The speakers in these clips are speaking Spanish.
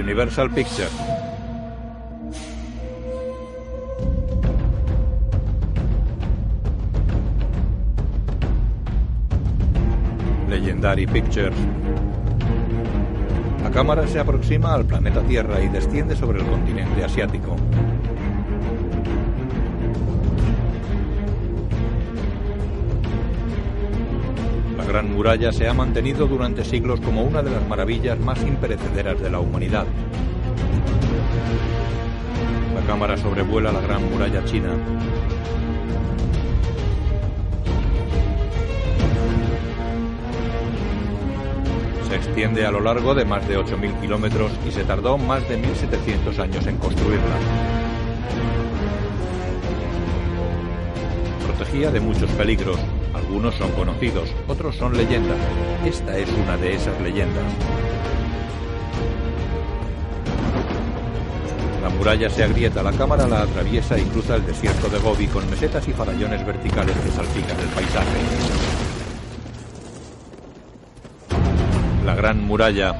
Universal Pictures. Legendary Pictures. La cámara se aproxima al planeta Tierra y desciende sobre el continente asiático. Gran Muralla se ha mantenido durante siglos como una de las maravillas más imperecederas de la humanidad. La cámara sobrevuela la Gran Muralla China. Se extiende a lo largo de más de 8.000 kilómetros y se tardó más de 1.700 años en construirla. Protegía de muchos peligros. Algunos son conocidos, otros son leyendas. Esta es una de esas leyendas. La muralla se agrieta, la cámara la atraviesa y cruza el desierto de Gobi con mesetas y farallones verticales que salpican el paisaje. La Gran Muralla.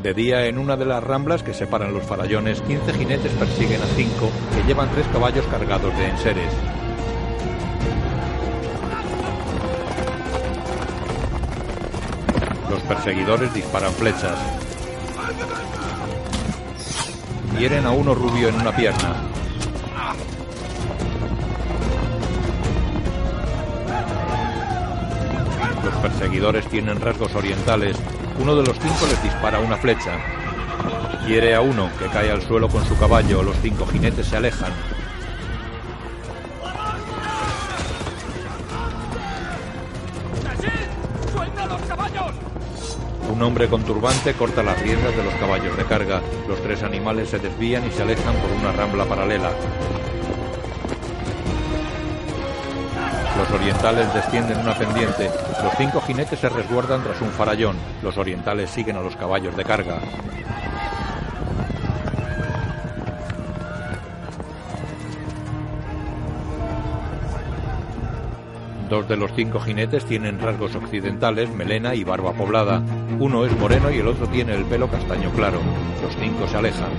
De día, en una de las ramblas que separan los farallones, 15 jinetes persiguen a cinco que llevan tres caballos cargados de enseres. Perseguidores disparan flechas. Hieren a uno rubio en una pierna. Los perseguidores tienen rasgos orientales. Uno de los cinco les dispara una flecha. Hiere a uno, que cae al suelo con su caballo. Los cinco jinetes se alejan. Un hombre con turbante corta las riendas de los caballos de carga. Los tres animales se desvían y se alejan por una rambla paralela. Los orientales descienden una pendiente. Los cinco jinetes se resguardan tras un farallón. Los orientales siguen a los caballos de carga. Dos de los cinco jinetes tienen rasgos occidentales, melena y barba poblada. Uno es moreno y el otro tiene el pelo castaño claro. Los cinco se alejan.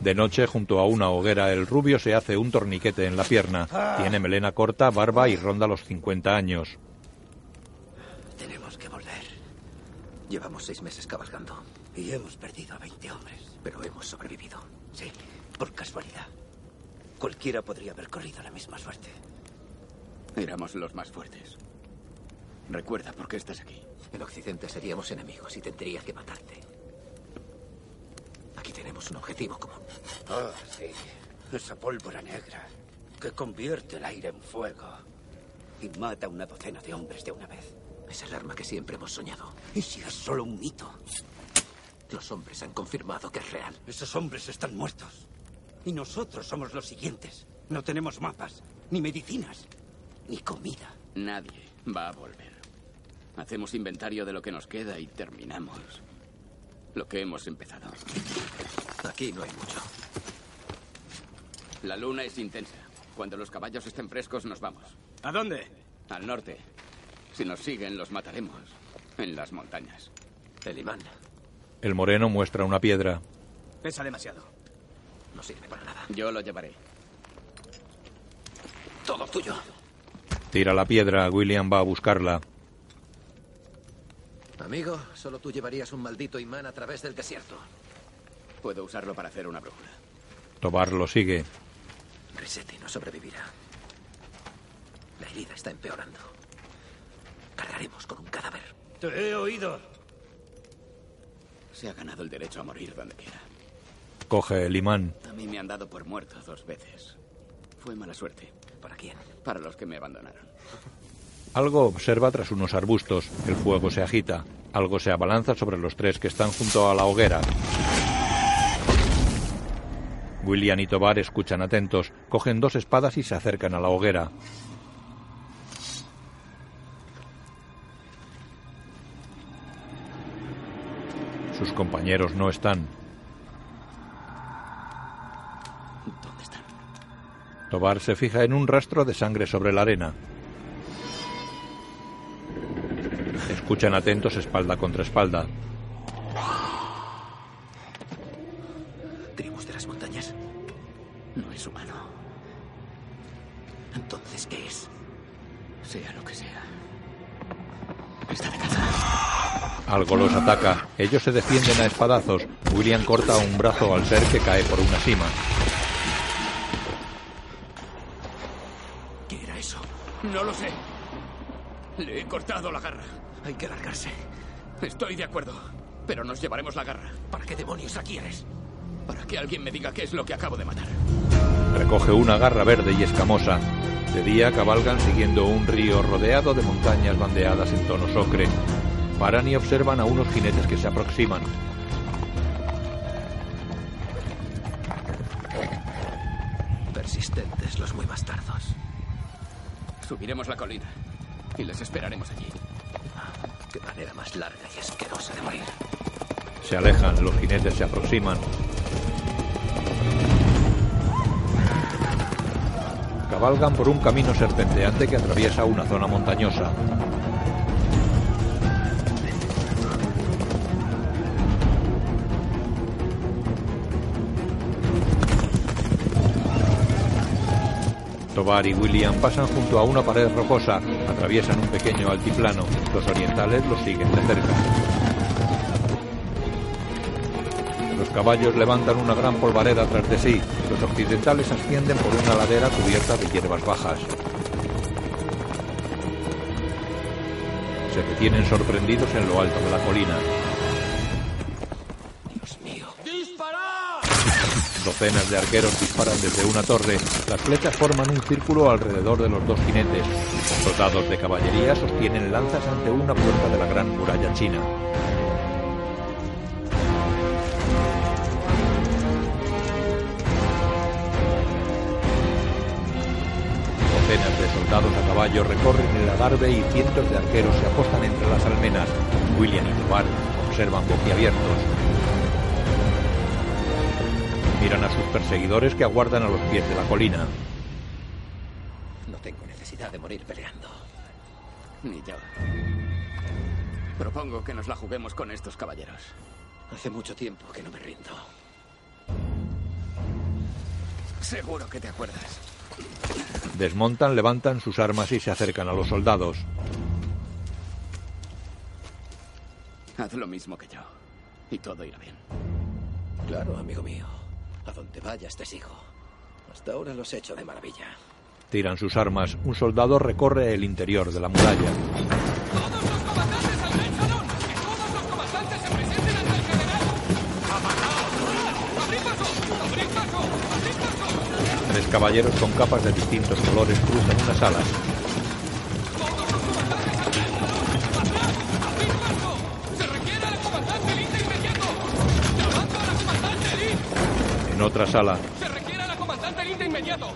De noche, junto a una hoguera, el rubio se hace un torniquete en la pierna. Tiene melena corta, barba y ronda los 50 años. Tenemos que volver. Llevamos seis meses cabalgando. Y hemos perdido a 20 hombres. Pero hemos sobrevivido. Sí, por casualidad. Cualquiera podría haber corrido la misma suerte. Éramos los más fuertes. Recuerda por qué estás aquí. En Occidente seríamos enemigos y tendría que matarte. Aquí tenemos un objetivo común. Ah, sí. Esa pólvora negra que convierte el aire en fuego y mata a una docena de hombres de una vez. Es el arma que siempre hemos soñado. ¿Y si es solo un mito? Los hombres han confirmado que es real. Esos hombres están muertos. Y nosotros somos los siguientes. No tenemos mapas, ni medicinas, ni comida. Nadie va a volver. Hacemos inventario de lo que nos queda y terminamos lo que hemos empezado. Aquí no hay mucho. La luna es intensa. Cuando los caballos estén frescos nos vamos. ¿A dónde? Al norte. Si nos siguen, los mataremos. En las montañas. El imán. El moreno muestra una piedra. Pesa demasiado. No sirve para nada. Yo lo llevaré. Todo tuyo. Tira la piedra. William va a buscarla. Amigo, solo tú llevarías un maldito imán a través del desierto. Puedo usarlo para hacer una brújula. Tobar lo sigue. Resetti no sobrevivirá. La herida está empeorando. Cargaremos con un cadáver. Te he oído. Se ha ganado el derecho a morir donde quiera. Coge el imán. A mí me han dado por muerto dos veces. Fue mala suerte. ¿Para quién? Para los que me abandonaron. Algo observa tras unos arbustos. El fuego se agita. Algo se abalanza sobre los tres que están junto a la hoguera. William y Tobar escuchan atentos, cogen dos espadas y se acercan a la hoguera. Compañeros no están. ¿Dónde están? Tobar se fija en un rastro de sangre sobre la arena. Escuchan atentos espalda contra espalda. Algo los ataca. Ellos se defienden a espadazos. William corta un brazo al ser que cae por una cima. ¿Qué era eso? No lo sé. Le he cortado la garra. Hay que largarse. Estoy de acuerdo. Pero nos llevaremos la garra. ¿Para qué demonios la quieres? Para que alguien me diga qué es lo que acabo de matar. Recoge una garra verde y escamosa. De día cabalgan siguiendo un río rodeado de montañas bandeadas en tono ocre. Paran y observan a unos jinetes que se aproximan. Persistentes los muy bastardos. Subiremos la colina y les esperaremos allí. Qué manera más larga y asquerosa de morir. Se alejan, los jinetes se aproximan. Cabalgan por un camino serpenteante que atraviesa una zona montañosa. Tobar y William pasan junto a una pared rocosa, atraviesan un pequeño altiplano. Los orientales los siguen de cerca. Los caballos levantan una gran polvareda tras de sí. Los occidentales ascienden por una ladera cubierta de hierbas bajas. Se detienen sorprendidos en lo alto de la colina. Docenas de arqueros disparan desde una torre. Las flechas forman un círculo alrededor de los dos jinetes. Soldados de caballería sostienen lanzas ante una puerta de la gran muralla china. Docenas de soldados a caballo recorren el adarve y cientos de arqueros se apostan entre las almenas. William y Tobar observan boquiabiertos. Miran a sus perseguidores que aguardan a los pies de la colina. No tengo necesidad de morir peleando. Ni yo. Propongo que nos la juguemos con estos caballeros. Hace mucho tiempo que no me rindo. Seguro que te acuerdas. Desmontan, levantan sus armas y se acercan a los soldados. Haz lo mismo que yo. Y todo irá bien. Claro, amigo mío. A donde vayas te sigo. Hasta ahora los he hecho de maravilla. Tiran sus armas. Un soldado recorre el interior de la muralla. ¡Todos los comandantes al todos los comandantes se presenten ante el general! ¡Apagaos! ¡Abrid paso! ¡Abrid paso! ¡Abrid paso! Tres caballeros con capas de distintos colores cruzan una sala. En otra sala, ¡Se requiere a la comandante de inmediato!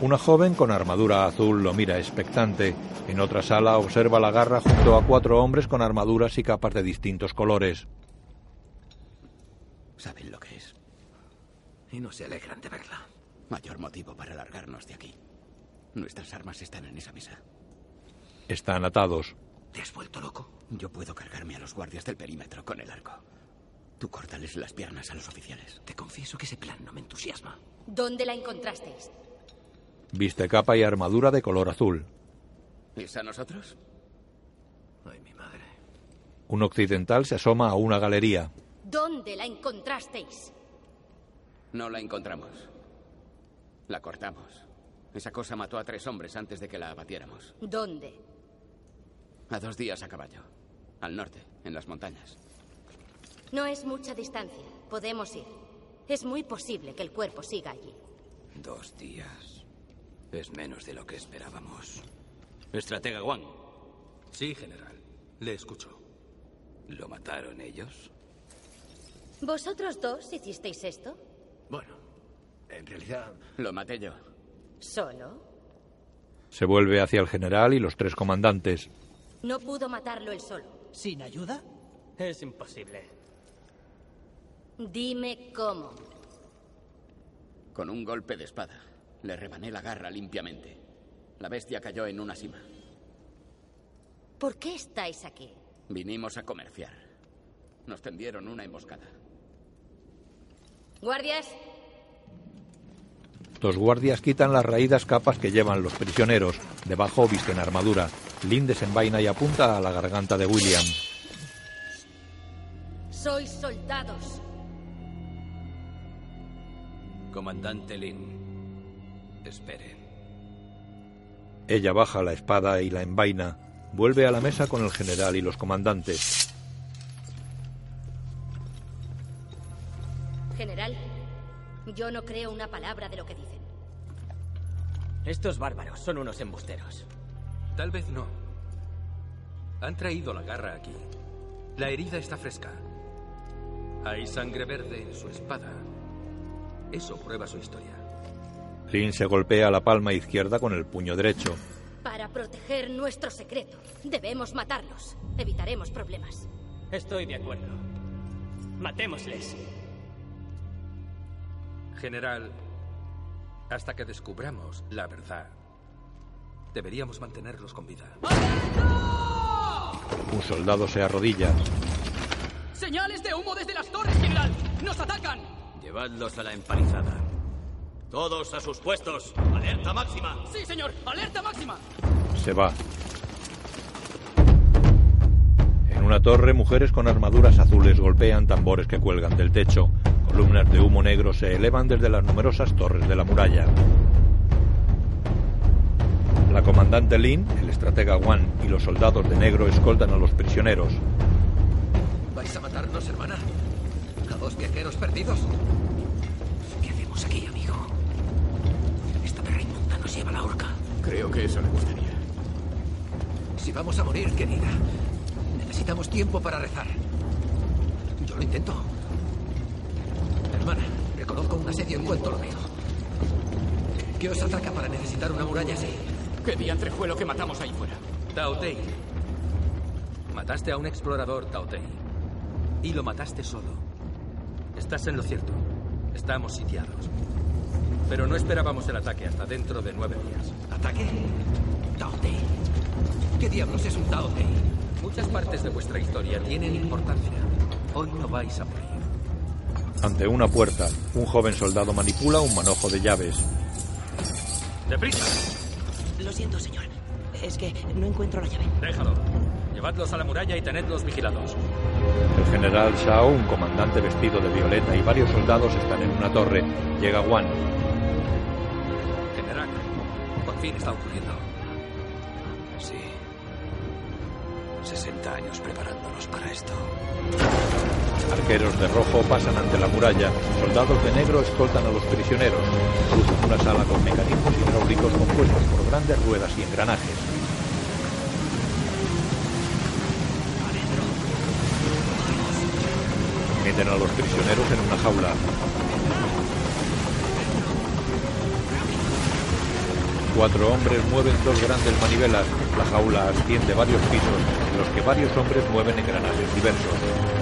una joven con armadura azul lo mira expectante. En otra sala observa la garra junto a cuatro hombres con armaduras y capas de distintos colores. ¿Saben lo que es? Y no se alegran de verla. Mayor motivo para largarnos de aquí. Nuestras armas están en esa mesa. Están atados. ¿Te has vuelto loco? Yo puedo cargarme a los guardias del perímetro con el arco. Tú córtales las piernas a los oficiales. Te confieso que ese plan no me entusiasma. ¿Dónde la encontrasteis? Viste capa y armadura de color azul. ¿Es a nosotros? Ay, mi madre. Un occidental se asoma a una galería. ¿Dónde la encontrasteis? No la encontramos. La cortamos. Esa cosa mató a tres hombres antes de que la abatiéramos. ¿Dónde? A dos días a caballo. Al norte, en las montañas. No es mucha distancia. Podemos ir. Es muy posible que el cuerpo siga allí. Dos días. Es menos de lo que esperábamos. Estratega Wang, Sí, general. Le escucho. ¿lo mataron ellos? ¿Vosotros dos hicisteis esto? Bueno, en realidad... Lo maté yo. ¿Solo? Se vuelve hacia el general y los tres comandantes. No pudo matarlo él solo. ¿Sin ayuda? Es imposible. Dime cómo. Con un golpe de espada. Le rebané la garra limpiamente. La bestia cayó en una sima. ¿Por qué estáis aquí? Vinimos a comerciar. Nos tendieron una emboscada. Guardias, Los guardias quitan las raídas capas que llevan los prisioneros. Debajo visten armadura. Lynn desenvaina y apunta a la garganta de William. sois soldados. Comandante Lin, espere. Ella baja la espada y la envaina. Vuelve a la mesa con el general y los comandantes. General, yo no creo una palabra de lo que dicen. Estos bárbaros son unos embusteros. Tal vez no. Han traído la garra aquí. La herida está fresca. Hay sangre verde en su espada. Eso prueba su historia. Lynn se golpea la palma izquierda con el puño derecho. Para proteger nuestro secreto, debemos matarlos. Evitaremos problemas. Estoy de acuerdo. Matémosles. General, hasta que descubramos la verdad, deberíamos mantenerlos con vida. Un soldado se arrodilla. ¡Señales de humo desde las torres, general! ¡Nos atacan! Llevadlos a la empalizada. Todos a sus puestos. Alerta máxima. ¡Sí, señor! ¡Alerta máxima! Se va. En una torre, mujeres con armaduras azules golpean tambores que cuelgan del techo. Columnas de humo negro se elevan desde las numerosas torres de la muralla. La comandante Lin, el estratega Wan y los soldados de negro escoltan a los prisioneros. ¿Vais a matarnos, hermana? ¿A dos viajeros perdidos? ¿Qué hacemos aquí, amigo? Esta perra inmunda nos lleva a la horca. Creo que eso le gustaría. Si vamos a morir, querida, necesitamos tiempo para rezar. Yo lo intento. Hermana, reconozco un asedio en cuanto lo veo. ¿Qué os ataca para necesitar una muralla así? ¿Qué diantre fue lo que matamos ahí fuera? Taotei. Mataste a un explorador, Taotei. Y lo mataste solo. Estás en lo cierto. Estamos sitiados. Pero no esperábamos el ataque hasta dentro de nueve días. ¿Ataque? Taotei. ¿Qué diablos es un Taotei? Muchas partes de vuestra historia tienen importancia. Hoy no vais a morir. Ante una puerta, un joven soldado manipula un manojo de llaves. ¡Deprisa! Lo siento, señor. Es que no encuentro la llave. Déjalo. Llevadlos a la muralla y tenedlos vigilados. El general Shao, un comandante vestido de violeta y varios soldados están en una torre. Llega Wan. General, por fin está ocurriendo. Sí. 60 años preparándonos para esto. Arqueros de rojo pasan ante la muralla. Soldados de negro escoltan a los prisioneros. Cruzan una sala con mecanismos hidráulicos compuestos por grandes ruedas y engranajes. Meten a los prisioneros en una jaula. Cuatro hombres mueven dos grandes manivelas. La jaula asciende varios pisos en los que varios hombres mueven engranajes diversos.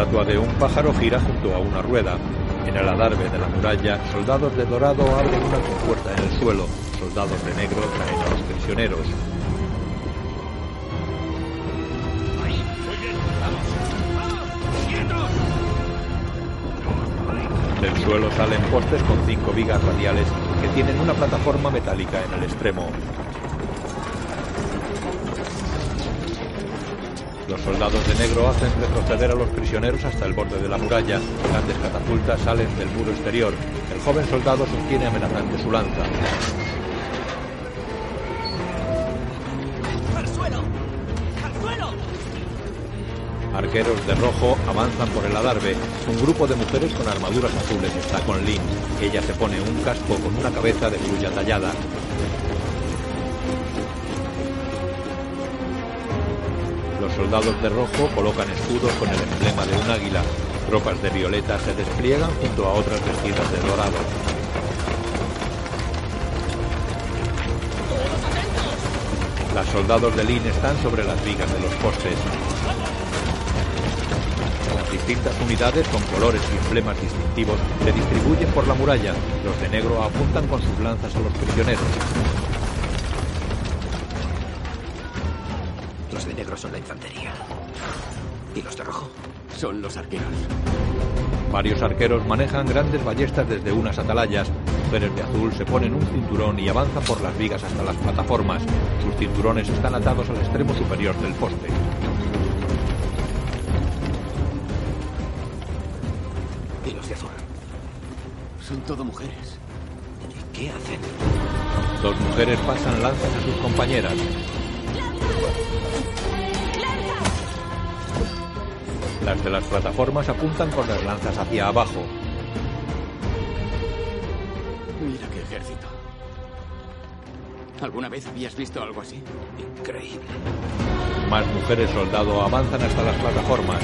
Estatua de un pájaro gira junto a una rueda. En el adarve de la muralla, soldados de dorado abren una compuerta en el suelo. Soldados de negro traen a los prisioneros. Del suelo salen postes con cinco vigas radiales que tienen una plataforma metálica en el extremo. Los soldados de negro hacen retroceder a los prisioneros hasta el borde de la muralla. Grandes catapultas salen del muro exterior. El joven soldado sostiene amenazante su lanza. ¡Al suelo! ¡Al suelo! Arqueros de rojo avanzan por el adarve. Un grupo de mujeres con armaduras azules está con Lynn. Ella se pone un casco con una cabeza de grulla tallada. Los soldados de rojo colocan escudos con el emblema de un águila. Tropas de violeta se despliegan junto a otras vestidas de dorado. Las soldados de Lynn están sobre las vigas de los postes. Distintas unidades con colores y emblemas distintivos se distribuyen por la muralla. Los de negro apuntan con sus lanzas a los prisioneros. Son los arqueros. Varios arqueros manejan grandes ballestas desde unas atalayas. Mujeres de azul se ponen un cinturón y avanzan por las vigas hasta las plataformas. Sus cinturones están atados al extremo superior del poste. ¿Y los de azul? Son todo mujeres. ¿Y qué hacen? Dos mujeres pasan lanzas a sus compañeras. Las de las plataformas apuntan con las lanzas hacia abajo. Mira qué ejército. ¿Alguna vez habías visto algo así? Increíble. Más mujeres soldado avanzan hasta las plataformas.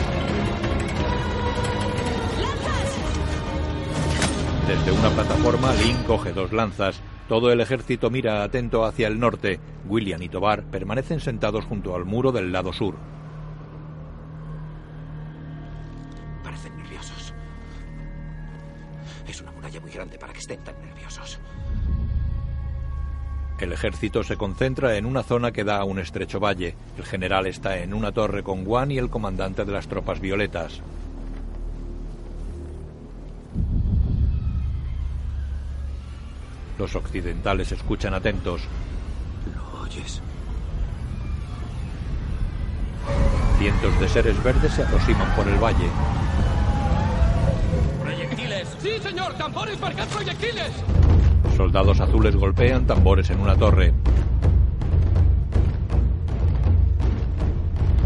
Desde una plataforma, Link coge dos lanzas. Todo el ejército mira atento hacia el norte. William y Tobar permanecen sentados junto al muro del lado sur. Estén tan nerviosos. El ejército se concentra en una zona que da a un estrecho valle. El general está en una torre con Juan y el comandante de las tropas violetas. Los occidentales escuchan atentos. ¿Lo oyes? Cientos de seres verdes se aproximan por el valle. ¡Sí, señor! ¡Tambores marcan proyectiles! Soldados azules golpean tambores en una torre.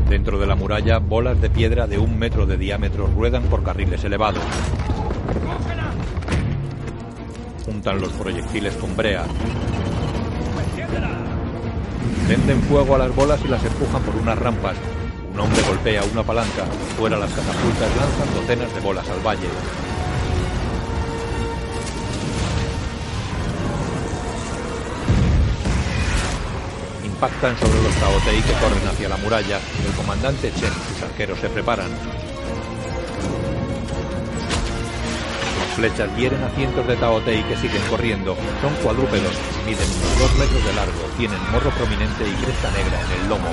Dentro de la muralla, bolas de piedra de un metro de diámetro ruedan por carriles elevados. Juntan los proyectiles con brea. Prenden fuego a las bolas y las empujan por unas rampas. Un hombre golpea una palanca. Fuera las catapultas lanzan docenas de bolas al valle. Impactan sobre los Taotei que corren hacia la muralla. El comandante Chen y sus arqueros se preparan. Las flechas hieren a cientos de Taotei que siguen corriendo. Son cuadrúpedos, miden unos dos metros de largo, tienen morro prominente y cresta negra en el lomo.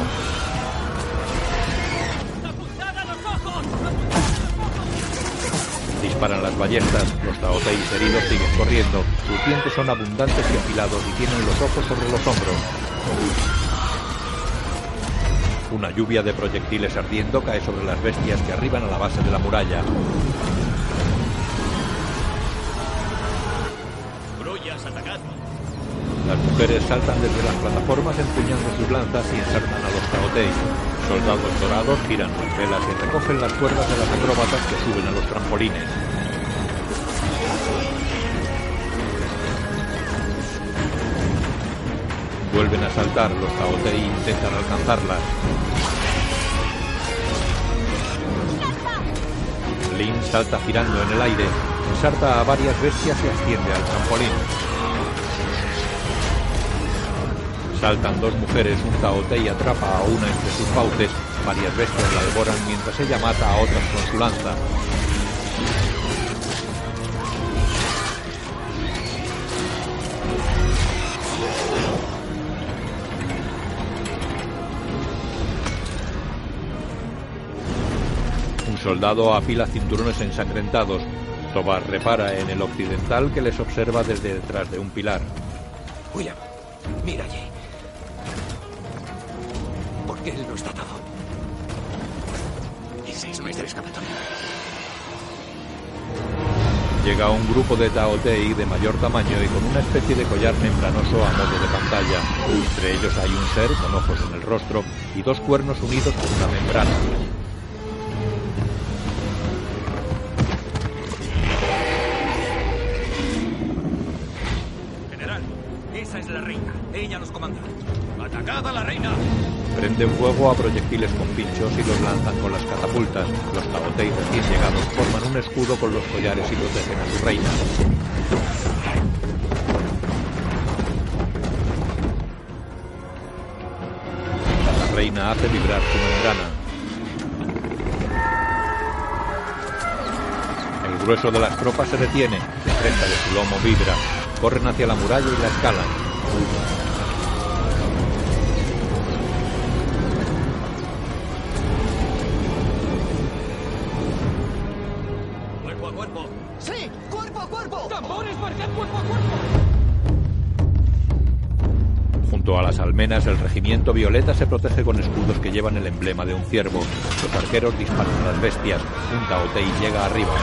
Disparan las ballestas, los Taoteis heridos siguen corriendo. Sus dientes son abundantes y afilados y tienen los ojos sobre los hombros. Una lluvia de proyectiles ardiendo cae sobre las bestias que arriban a la base de la muralla. Grullas, atacad. Las mujeres saltan desde las plataformas empuñando sus lanzas y ensartan a los Taotei. Soldados dorados giran las velas y recogen las cuerdas de las acróbatas que suben a los trampolines. Vuelven a saltar, los Taotei intentan alcanzarlas. Lin salta girando en el aire, ensarta a varias bestias y asciende al trampolín. Saltan dos mujeres, un Taotei atrapa a una entre sus fauces, varias bestias la devoran mientras ella mata a otras con su lanza. Soldado afila cinturones ensangrentados. Tobar repara en el occidental que les observa desde detrás de un pilar. William, mira allí. ¿Por qué él no está atado? Y seis meses escapatoria. Llega un grupo de Taotei de mayor tamaño y con una especie de collar membranoso a modo de pantalla. Entre ellos hay un ser con ojos en el rostro y dos cuernos unidos por una membrana. Prenden fuego a proyectiles con pinchos y los lanzan con las catapultas. Los Taotei recién llegados forman un escudo con los collares y protegen a su reina. La reina hace vibrar su membrana. grueso de las tropas se detiene, la cresta de su lomo vibra, corren hacia la muralla y la escalan. El regimiento violeta se protege con escudos que llevan el emblema de un ciervo. Los arqueros disparan a las bestias. Un Taotei llega arriba.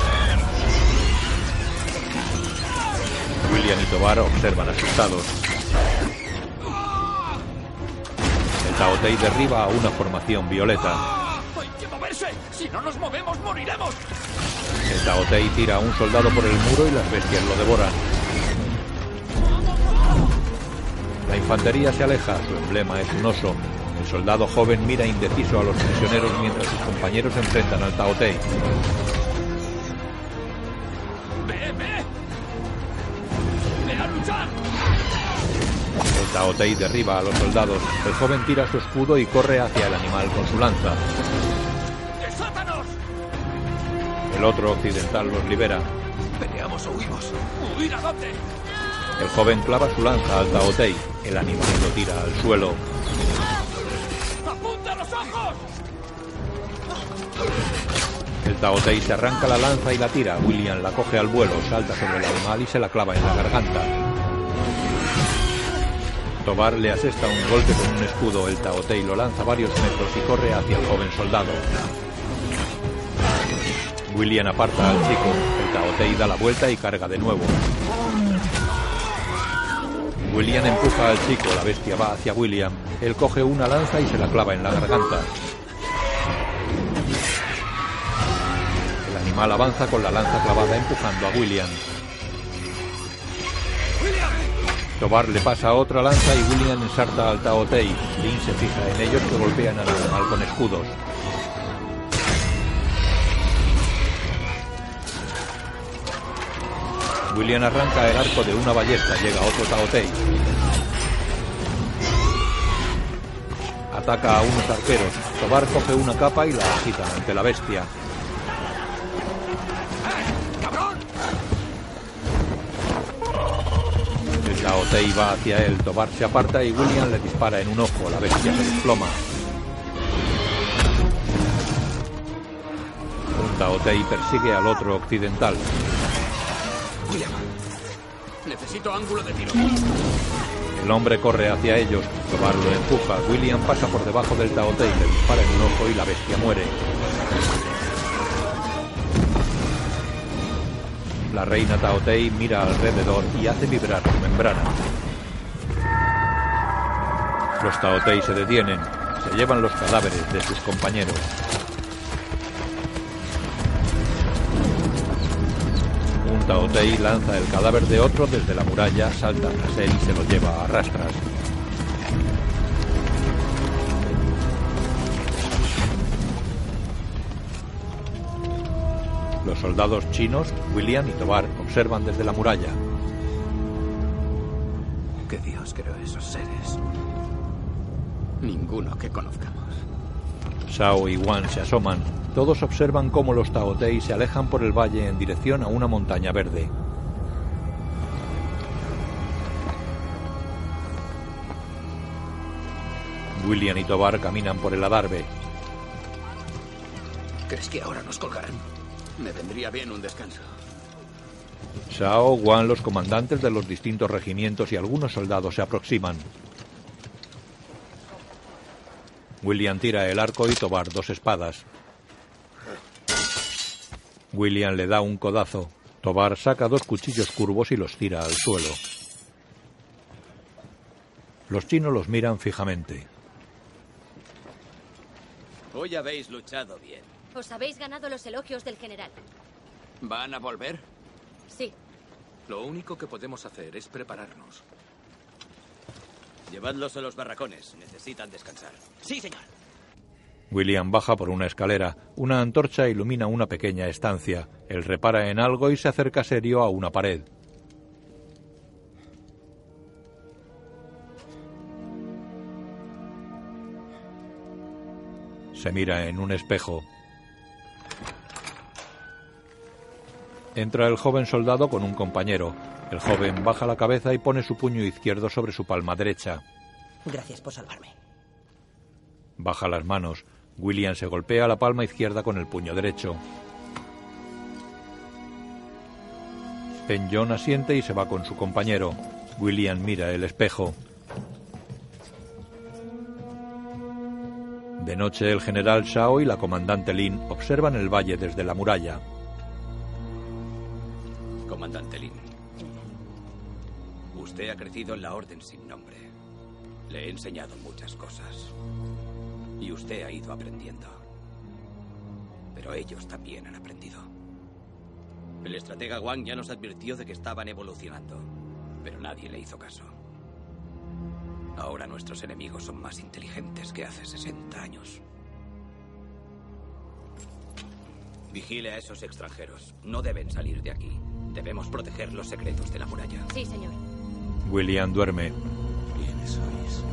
William y Tobar observan asustados. El Taotei derriba a una formación violeta. ¡Hay que moverse! ¡Si no nos movemos, moriremos! El Taotei tira a un soldado por el muro y las bestias lo devoran. Infantería se aleja, su emblema es un oso. El soldado joven mira indeciso a los prisioneros mientras sus compañeros se enfrentan al Taotei. ¡Ve, ve! ¡Ve a luchar! El Taotei derriba a los soldados. El joven tira su escudo y corre hacia el animal con su lanza. ¡Desátanos! El otro occidental los libera. ¿Peleamos o huimos? ¿Huir a dónde? El joven clava su lanza al Taotei. El animal lo tira al suelo. ¡Apunta los ojos! El Taotei se arranca la lanza y la tira. William la coge al vuelo, salta sobre el animal y se la clava en la garganta. Tobar le asesta un golpe con un escudo. El Taotei lo lanza varios metros y corre hacia el joven soldado. William aparta al chico. El Taotei da la vuelta y carga de nuevo. William empuja al chico. La bestia va hacia William. Él coge una lanza y se la clava en la garganta. El animal avanza con la lanza clavada empujando a William. Tobar le pasa otra lanza y William ensarta al Taotei. Lin se fija en ellos que golpean al animal con escudos. William arranca el arco de una ballesta, llega otro Taotei. Ataca a unos arqueros. Tobar coge una capa y la agita ante la bestia. El Taotei va hacia él, Tobar se aparta y William le dispara en un ojo. La bestia se desploma. Un Taotei persigue al otro occidental. William, necesito ángulo de tiro. El hombre corre hacia ellos. Tobar lo empuja. William pasa por debajo del Taotei, le dispara en un ojo y la bestia muere. La reina Taotei mira alrededor y hace vibrar su membrana. Los Taotei se detienen. Se llevan los cadáveres de sus compañeros. Taotei lanza el cadáver de otro desde la muralla, salta tras él y se lo lleva a rastras. Los soldados chinos, William y Tobar, observan desde la muralla. ¿Qué Dios creó esos seres? Ninguno que conozcamos. Shao y Wan se asoman. Todos observan cómo los Taotei se alejan por el valle en dirección a una montaña verde. William y Tobar caminan por el adarve. ¿Crees que ahora nos colgarán? Me vendría bien un descanso. Shao, Wan, los comandantes de los distintos regimientos y algunos soldados se aproximan. William tira el arco y Tobar dos espadas. William le da un codazo. Tobar saca dos cuchillos curvos y los tira al suelo. Los chinos los miran fijamente. Hoy habéis luchado bien. Os habéis ganado los elogios del general. ¿Van a volver? Sí. Lo único que podemos hacer es prepararnos. Llevadlos a los barracones. Necesitan descansar. Sí, señor. William baja por una escalera. Una antorcha ilumina una pequeña estancia. Él repara en algo y se acerca serio a una pared. Se mira en un espejo. Entra el joven soldado con un compañero. El joven baja la cabeza y pone su puño izquierdo sobre su palma derecha. Gracias por salvarme. Baja las manos. William se golpea la palma izquierda con el puño derecho. Ben John asiente y se va con su compañero. William mira el espejo. De noche, el general Shao y la comandante Lin observan el valle desde la muralla. Comandante Lin. Usted ha crecido en la Orden sin nombre. Le he enseñado muchas cosas. Y usted ha ido aprendiendo. Pero ellos también han aprendido. El estratega Wang ya nos advirtió de que estaban evolucionando. Pero nadie le hizo caso. Ahora nuestros enemigos son más inteligentes que hace 60 años. Vigile a esos extranjeros. No deben salir de aquí. Debemos proteger los secretos de la muralla. Sí, señor. William duerme. ¿Quiénes sois?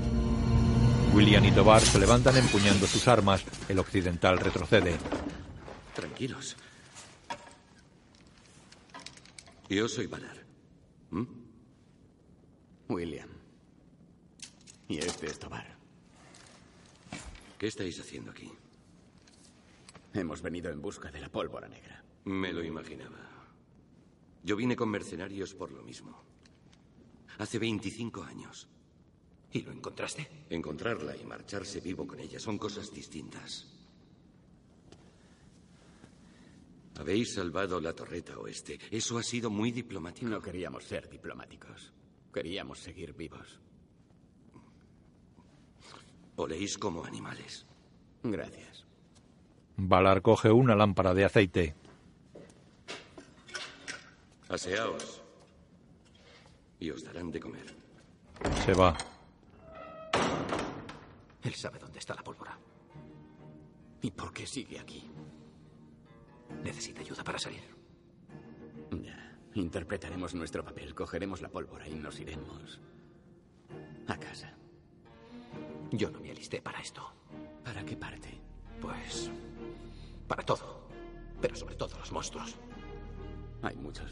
William y Tobar se levantan empuñando sus armas. El occidental retrocede. Tranquilos. Yo soy Valar. ¿Mm? William. Y este es Tobar. ¿Qué estáis haciendo aquí? Hemos venido en busca de la pólvora negra. Me lo imaginaba. Yo vine con mercenarios por lo mismo. Hace 25 años. ¿Y lo encontraste? Encontrarla y marcharse vivo con ella son cosas distintas. Habéis salvado la torreta oeste. Eso ha sido muy diplomático. No queríamos ser diplomáticos. Queríamos seguir vivos. Oléis como animales. Gracias. Valar coge una lámpara de aceite. Aseaos. Y os darán de comer. Se va. Él sabe dónde está la pólvora. ¿Y por qué sigue aquí? Necesita ayuda para salir. Ya. Interpretaremos nuestro papel, cogeremos la pólvora y nos iremos a casa. Yo no me alisté para esto. ¿Para qué parte? Pues... Para todo. Pero sobre todo los monstruos. Hay muchos.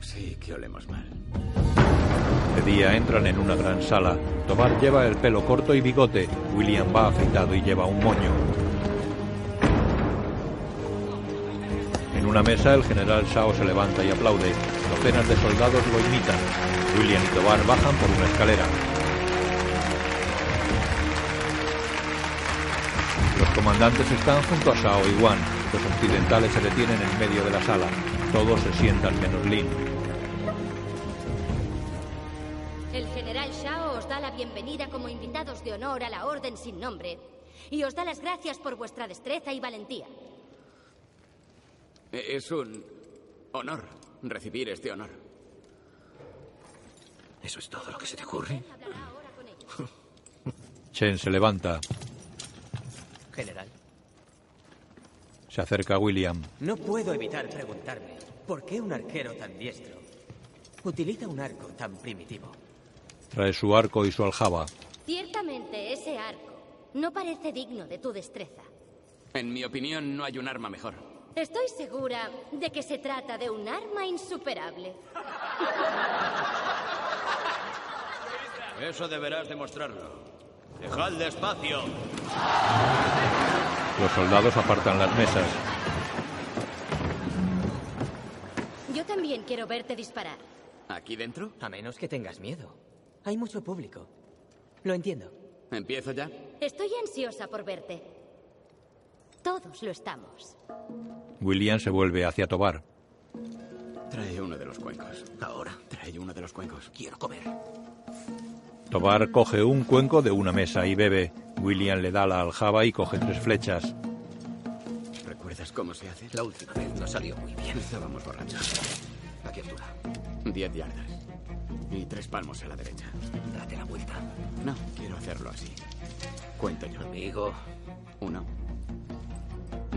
Sí, que olemos mal. De día entran en una gran sala. Tobar lleva el pelo corto y bigote. William va afeitado y lleva un moño. En una mesa el general Shao se levanta y aplaude. Docenas de soldados lo imitan. William y Tobar bajan por una escalera. Los comandantes están junto a Shao y Wan. Los occidentales se detienen en medio de la sala. Todos se sientan menos Lin. Da la bienvenida como invitados de honor a la Orden sin nombre y os da las gracias por vuestra destreza y valentía. Es un honor recibir este honor. ¿Eso es todo lo que se te ocurre? Hablará ahora con ellos. Chen se levanta. General, Se acerca a William. no puedo evitar preguntarme por qué un arquero tan diestro utiliza un arco tan primitivo. Trae su arco y su aljaba. Ciertamente ese arco no parece digno de tu destreza. En mi opinión, no hay un arma mejor. Estoy segura de que se trata de un arma insuperable. Eso deberás demostrarlo. Dejadle espacio. Los soldados apartan las mesas. Yo también quiero verte disparar. ¿Aquí dentro? A menos que tengas miedo. Hay mucho público. Lo entiendo. ¿Empiezo ya? Estoy ansiosa por verte. Todos lo estamos. William se vuelve hacia Tobar. Trae uno de los cuencos. Ahora Trae uno de los cuencos. quiero comer. Tobar coge un cuenco de una mesa y bebe. William le da la aljaba y coge tres flechas. ¿Recuerdas cómo se hace? La última vez no salió muy bien. Estábamos borrachos. ¿A qué altura? Diez yardas. Y tres palmos a la derecha. Date la vuelta. No, quiero hacerlo así. Cuento yo. Amigo, Uno.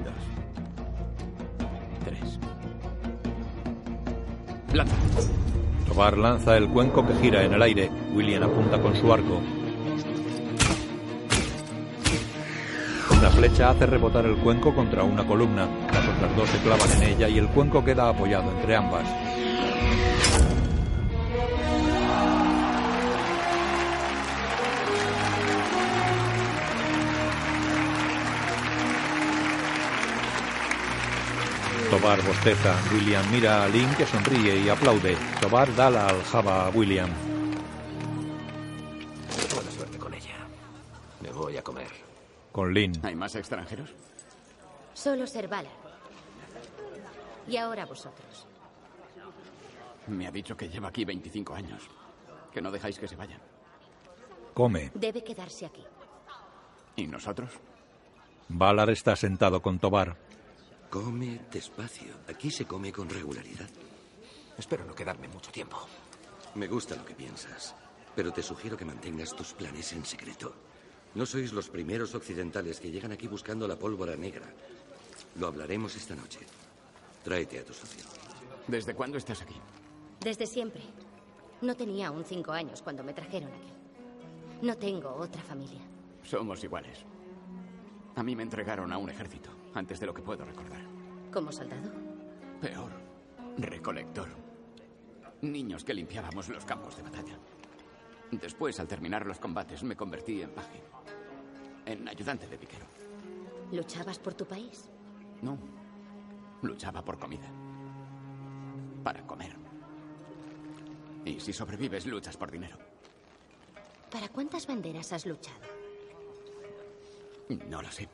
Dos. Tres. Lanza. Tobar lanza el cuenco que gira en el aire. William apunta con su arco. Una flecha hace rebotar el cuenco contra una columna. Las otras dos se clavan en ella y el cuenco queda apoyado entre ambas. Tobar bosteza. William mira a Lynn que sonríe y aplaude. Tobar da la aljaba a William. Buena suerte con ella. Me voy a comer. Con Lynn. ¿Hay más extranjeros? Solo Servala. Y ahora vosotros. Me ha dicho que lleva aquí 25 años. Que no dejáis que se vayan. Come. Debe quedarse aquí. ¿Y nosotros? Valar está sentado con Tobar. Come despacio. Aquí se come con regularidad. Espero no quedarme mucho tiempo. Me gusta lo que piensas, pero te sugiero que mantengas tus planes en secreto. No sois los primeros occidentales que llegan aquí buscando la pólvora negra. Lo hablaremos esta noche. Tráete a tu socio. ¿Desde cuándo estás aquí? Desde siempre. No tenía aún cinco años cuando me trajeron aquí. No tengo otra familia. Somos iguales. A mí me entregaron a un ejército, antes de lo que puedo recordar. ¿Como soldado? Peor, recolector. Niños que limpiábamos los campos de batalla. Después, al terminar los combates, me convertí en paje. En ayudante de piquero. ¿Luchabas por tu país? No. Luchaba por comida. Para comer. Y si sobrevives, luchas por dinero. ¿Para cuántas banderas has luchado? No lo sé.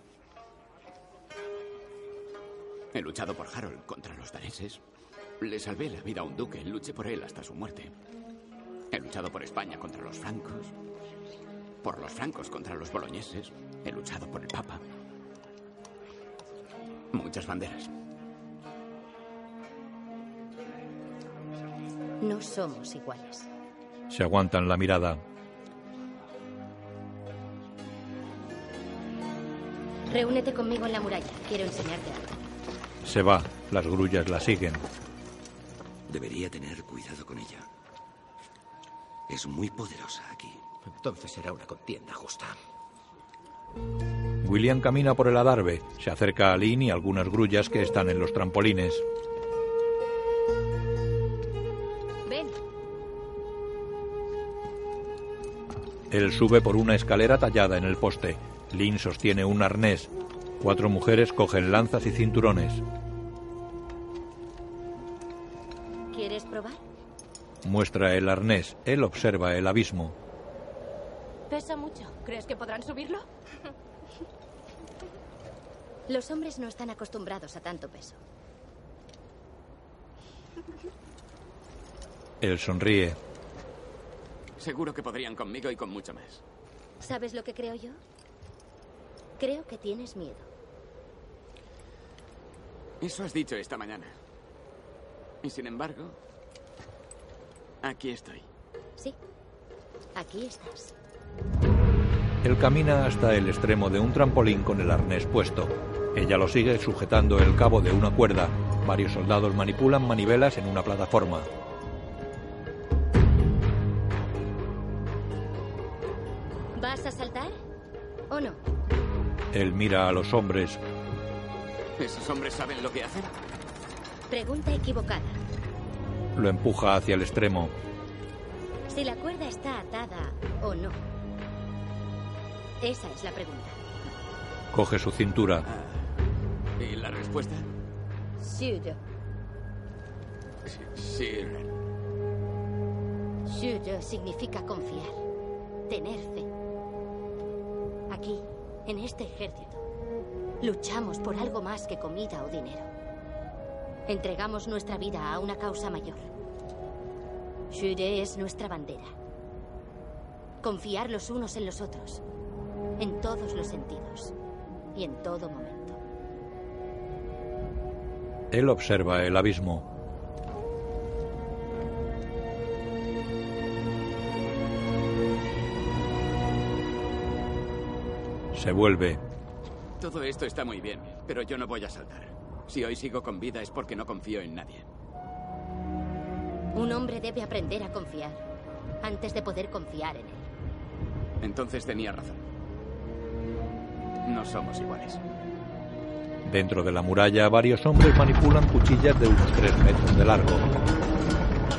He luchado por Harold contra los daneses. Le salvé la vida a un duque. Luché por él hasta su muerte. He luchado por España contra los francos. Por los francos contra los boloñeses. He luchado por el Papa. Muchas banderas. No somos iguales. Se aguantan la mirada. Reúnete conmigo en la muralla. Quiero enseñarte algo. Se va. Las grullas la siguen. Debería tener cuidado con ella. Es muy poderosa aquí. Entonces será una contienda justa. William camina por el adarve. Se acerca a Lynn y algunas grullas que están en los trampolines. Ven. Él sube por una escalera tallada en el poste. Lynn sostiene un arnés. Cuatro mujeres cogen lanzas y cinturones. ¿Quieres probar? Muestra el arnés. Él observa el abismo. Pesa mucho. ¿Crees que podrán subirlo? Los hombres no están acostumbrados a tanto peso. Él sonríe. Seguro que podrían conmigo y con mucho más. ¿Sabes lo que creo yo? Creo que tienes miedo. Eso has dicho esta mañana. Y sin embargo, aquí estoy. Sí. Aquí estás. Él camina hasta el extremo de un trampolín con el arnés puesto. Ella lo sigue sujetando el cabo de una cuerda. Varios soldados manipulan manivelas en una plataforma. ¿Vas a saltar? ¿O no? Él mira a los hombres. ¿Esos hombres saben lo que hacen? Pregunta equivocada. Lo empuja hacia el extremo. Si la cuerda está atada o no. Esa es la pregunta. Coge su cintura. ¿Y la respuesta? Sud. Sí. Sud significa confiar. Tener fe. Aquí, en este ejército, luchamos por algo más que comida o dinero. Entregamos nuestra vida a una causa mayor. Shure es nuestra bandera. Confiar los unos en los otros. En todos los sentidos. Y en todo momento. Él observa el abismo. Se vuelve. Todo esto está muy bien, pero yo no voy a saltar. Si hoy sigo con vida es porque no confío en nadie. Un hombre debe aprender a confiar antes de poder confiar en él. Entonces tenía razón. No somos iguales. Dentro de la muralla, varios hombres manipulan cuchillas de unos 3 metros de largo.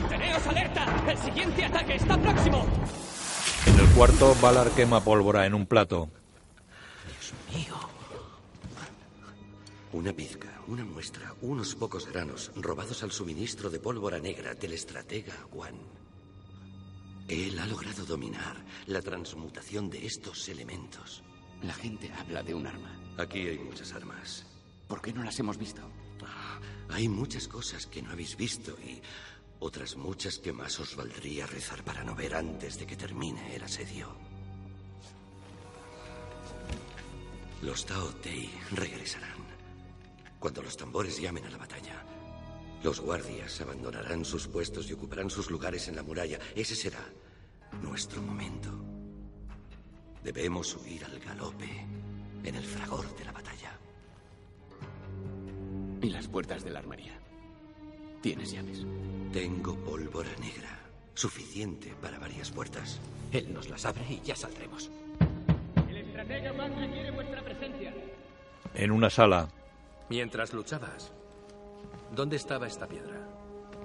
¡Teneos alerta! ¡El siguiente ataque está próximo! En el cuarto, Valar quema pólvora en un plato. Una pizca, una muestra, unos pocos granos robados al suministro de pólvora negra del estratega Juan. Él ha logrado dominar la transmutación de estos elementos. La gente habla de un arma. Aquí hay muchas armas. ¿Por qué no las hemos visto? Hay muchas cosas que no habéis visto y otras muchas que más os valdría rezar para no ver antes de que termine el asedio. Los Tao Tei regresarán. Cuando los tambores llamen a la batalla, los guardias abandonarán sus puestos y ocuparán sus lugares en la muralla. Ese será nuestro momento. Debemos huir al galope en el fragor de la batalla. ¿Y las puertas de la armería? ¿Tienes llaves? Tengo pólvora negra. Suficiente para varias puertas. Él nos las abre y ya saldremos. El estratega Mac requiere vuestra presencia. En una sala, Mientras luchabas, ¿dónde estaba esta piedra?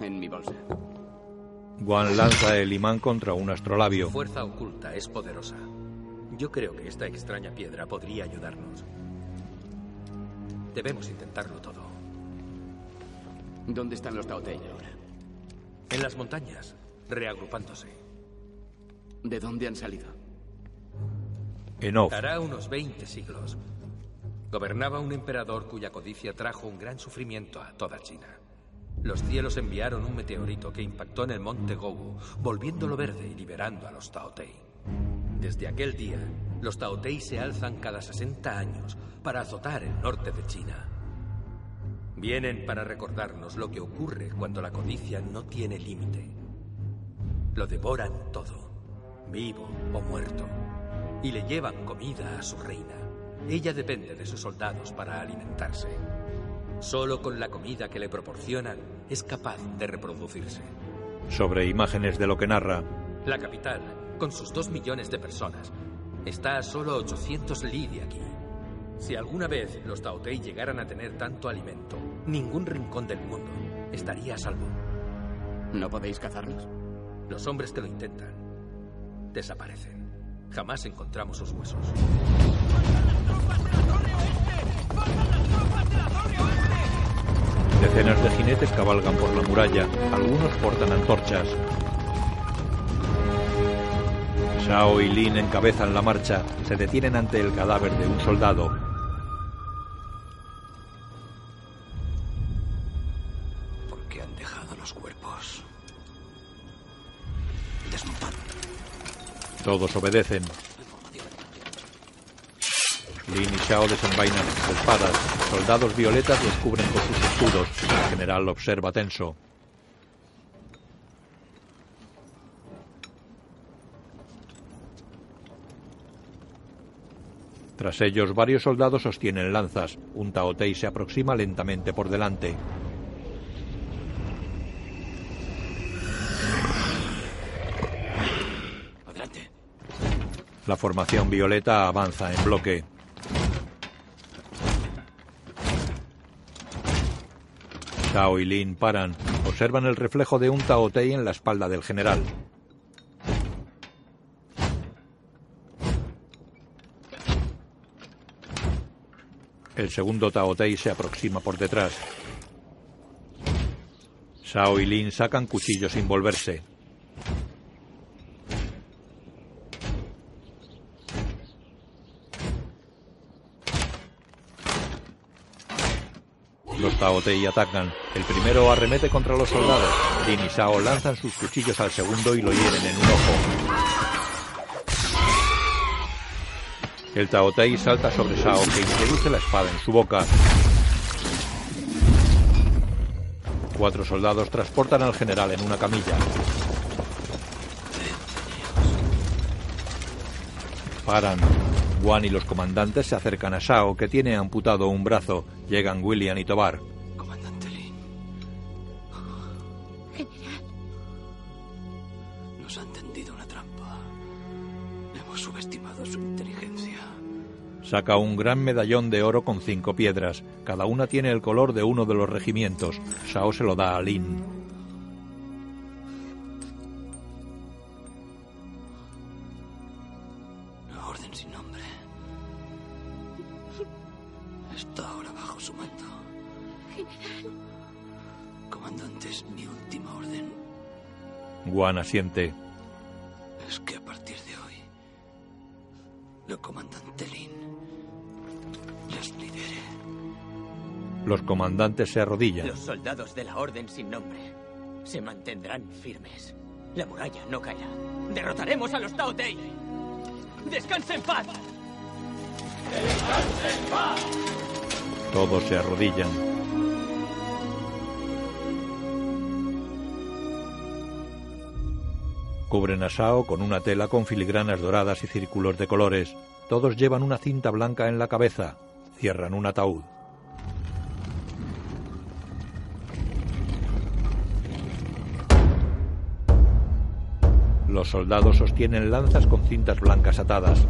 En mi bolsa. Guan lanza el imán contra un astrolabio. Su fuerza oculta es poderosa. Yo creo que esta extraña piedra podría ayudarnos. Debemos intentarlo todo. ¿Dónde están los Taotei ahora? En las montañas, reagrupándose. ¿De dónde han salido? En off, Hará unos 20 siglos. Gobernaba un emperador cuya codicia trajo un gran sufrimiento a toda China. Los cielos enviaron un meteorito que impactó en el monte Gou, volviéndolo verde y liberando a los Taotei. Desde aquel día, los Taotei se alzan cada 60 años para azotar el norte de China. Vienen para recordarnos lo que ocurre cuando la codicia no tiene límite. Lo devoran todo, vivo o muerto, y le llevan comida a su reina. Ella depende de sus soldados para alimentarse. Solo con la comida que le proporcionan es capaz de reproducirse. sobre imágenes de lo que narra. La capital, con sus dos millones de personas, está a solo 800 li de aquí. Si alguna vez los Taotei llegaran a tener tanto alimento, ningún rincón del mundo estaría a salvo. ¿No podéis cazarlos? Los hombres que lo intentan desaparecen. Jamás encontramos sus huesos. Decenas de jinetes cabalgan por la muralla. Algunos portan antorchas. Shao y Lin encabezan la marcha. Se detienen ante el cadáver de un soldado. Todos obedecen. Lin y Shao desenvainan sus espadas. Soldados violetas los cubren con sus escudos. El general observa tenso. Tras ellos, varios soldados sostienen lanzas. Un Taotei se aproxima lentamente por delante. La formación violeta avanza en bloque. Shao y Lin paran. Observan el reflejo de un Taotei en la espalda del general. El segundo Taotei se aproxima por detrás. Shao y Lin sacan cuchillos sin volverse. Los Taotei atacan. El primero arremete contra los soldados. Lin y Shao lanzan sus cuchillos al segundo y lo hieren en un ojo. El Taotei salta sobre Shao que introduce la espada en su boca. Cuatro soldados transportan al general en una camilla. Paran. Juan y los comandantes se acercan a Shao, que tiene amputado un brazo. Llegan William y Tobar. Comandante Lin. General, Nos han tendido una trampa. Hemos subestimado su inteligencia. Saca un gran medallón de oro con cinco piedras. Cada una tiene el color de uno de los regimientos. Shao se lo da a Lin. Guan asiente. Es que a partir de hoy, la comandante Lin les lidere. Los comandantes se arrodillan. Los soldados de la Orden sin nombre se mantendrán firmes. La muralla no caerá. Derrotaremos a los Tao Tei. ¡Descanse en paz! ¡Descanse en paz! Todos se arrodillan. Cubren a Shao con una tela con filigranas doradas y círculos de colores. Todos llevan una cinta blanca en la cabeza. Cierran un ataúd. Los soldados sostienen lanzas con cintas blancas atadas.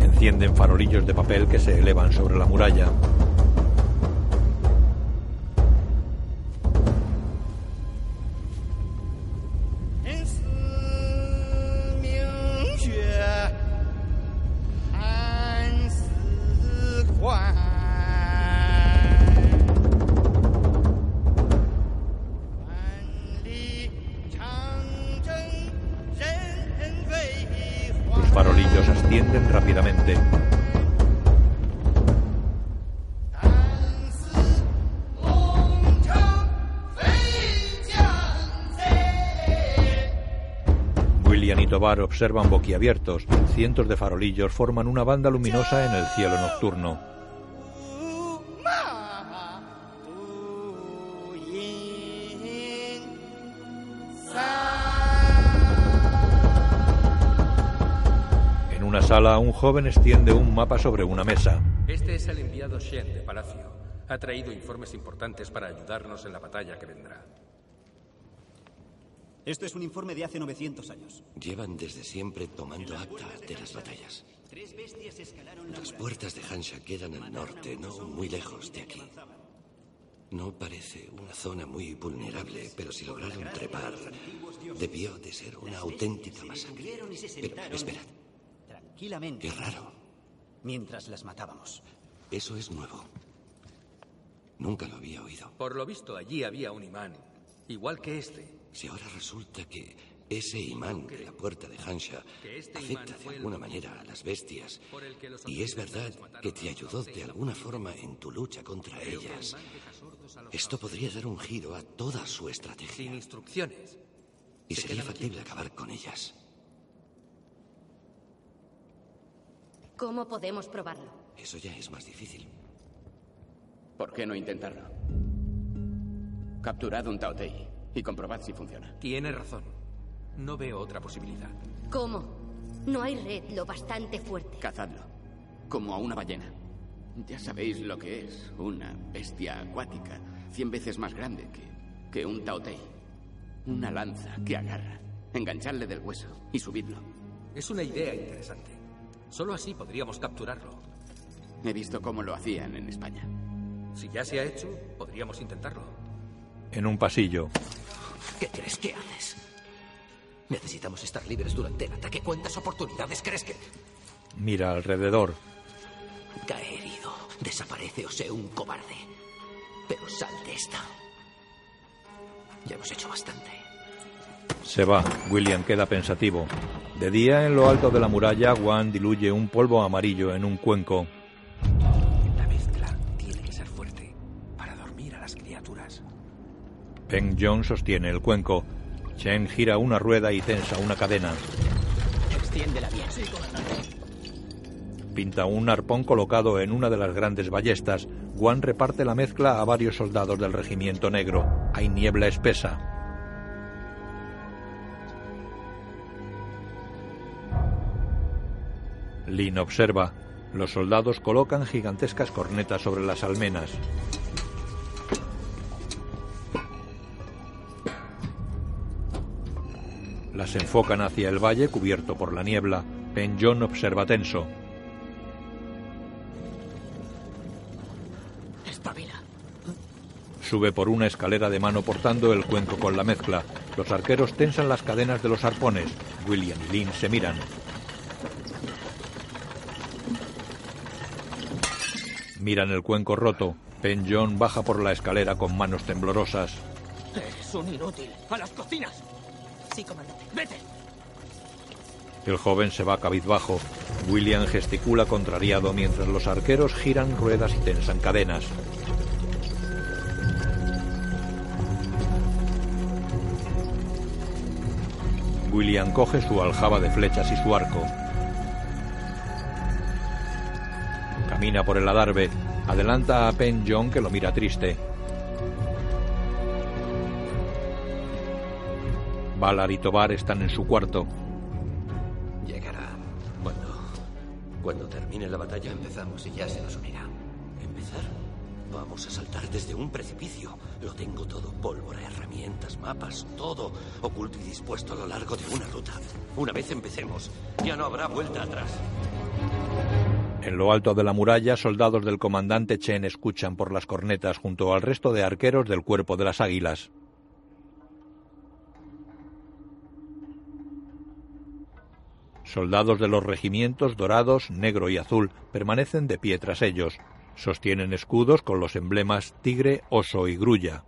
Encienden farolillos de papel que se elevan sobre la muralla. Observan boquiabiertos. Cientos de farolillos forman una banda luminosa en el cielo nocturno. En una sala, un joven extiende un mapa sobre una mesa. Este es el enviado Shen de Palacio. Ha traído informes importantes para ayudarnos en la batalla que vendrá. Esto es un informe de hace 900 años. Llevan desde siempre tomando acta de las batallas. Tres bestias escalaron la Las puertas de Hansha quedan al norte, no muy lejos de aquí. No parece una zona muy vulnerable, pero si lograron trepar, debió de ser una auténtica masacre. Pero, esperad, Tranquilamente. qué raro. Mientras las matábamos. Eso es nuevo. Nunca lo había oído. Por lo visto, allí había un imán, igual que este. Si ahora resulta que ese imán de la puerta de Hansha este afecta de alguna manera a las bestias, y es verdad que te ayudó de alguna forma en tu lucha contra ellas, esto podría dar un giro a toda su estrategia. Sin instrucciones. Y se sería factible acabar con ellas. ¿Cómo podemos probarlo? Eso ya es más difícil. ¿Por qué no intentarlo? Capturad un Taotei y comprobad si funciona. Tiene razón. No veo otra posibilidad. ¿Cómo? No hay red lo bastante fuerte. Cazadlo. Como a una ballena. Ya sabéis lo que es. Una bestia acuática. Cien veces más grande que, que un Taotei. Una lanza que agarra. Engancharle del hueso y subidlo. Es una idea interesante. Solo así podríamos capturarlo. He visto cómo lo hacían en España. Si ya se ha hecho, podríamos intentarlo. En un pasillo, ¿Qué crees que haces? Necesitamos estar libres durante el ataque. ¿Cuántas oportunidades crees que...? mira alrededor. Cae herido. Desaparece o sé un cobarde. Pero sal de esta. Ya hemos hecho bastante. Se va. William queda pensativo. De día, en lo alto de la muralla, Juan diluye un polvo amarillo en un cuenco. Peng Jong sostiene el cuenco. Chen gira una rueda y tensa una cadena. Extiéndela bien. Pinta un arpón colocado en una de las grandes ballestas. Juan reparte la mezcla a varios soldados del regimiento negro. Hay niebla espesa. Lin observa. Los soldados colocan gigantescas cornetas sobre las almenas. Las enfocan hacia el valle cubierto por la niebla. Ben John observa tenso. Espabila. Sube por una escalera de mano portando el cuenco con la mezcla. Los arqueros tensan las cadenas de los arpones. William y Lynn se miran. Miran el cuenco roto. Ben John baja por la escalera con manos temblorosas. Eres un inútil. ¡A las cocinas! Sí, comandante. El joven se va cabizbajo. William gesticula contrariado mientras los arqueros giran ruedas y tensan cadenas. William coge su aljaba de flechas y su arco. Camina por el adarve. Adelanta a Pen John que lo mira triste. Valar y Tobar están en su cuarto. Llegará. ¿Cuándo? Cuando termine la batalla empezamos y ya se nos unirá. ¿Empezar? Vamos a saltar desde un precipicio. Lo tengo todo. Pólvora, herramientas, mapas, todo. Oculto y dispuesto a lo largo de una ruta. Una vez empecemos, ya no habrá vuelta atrás. En lo alto de la muralla, soldados del comandante Chen escuchan por las cornetas junto al resto de arqueros del cuerpo de las águilas. Soldados de los regimientos dorados, negro y azul permanecen de pie tras ellos. Sostienen escudos con los emblemas tigre, oso y grulla.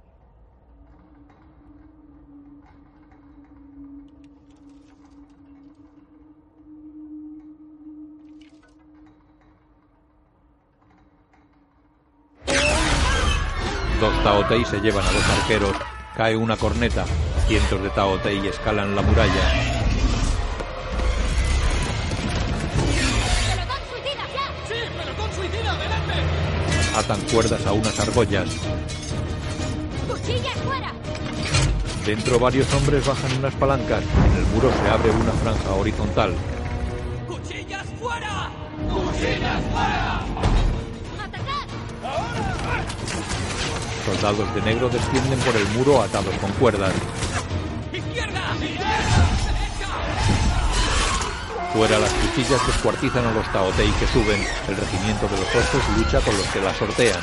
Dos Taotei se llevan a los arqueros. Cae una corneta. Cientos de Taotei escalan la muralla. Atan cuerdas a unas argollas. ¡Cuchillas fuera! Dentro varios hombres bajan unas palancas. En el muro se abre una franja horizontal. ¡Cuchillas fuera! ¡Cuchillas fuera! ¡Atacad! Soldados de negro descienden por el muro atados con cuerdas. ¡Izquierda! ¡Derecha! Fuera las cuchillas descuartizan a los Taotei que suben. El regimiento de los osos lucha con los que la sortean.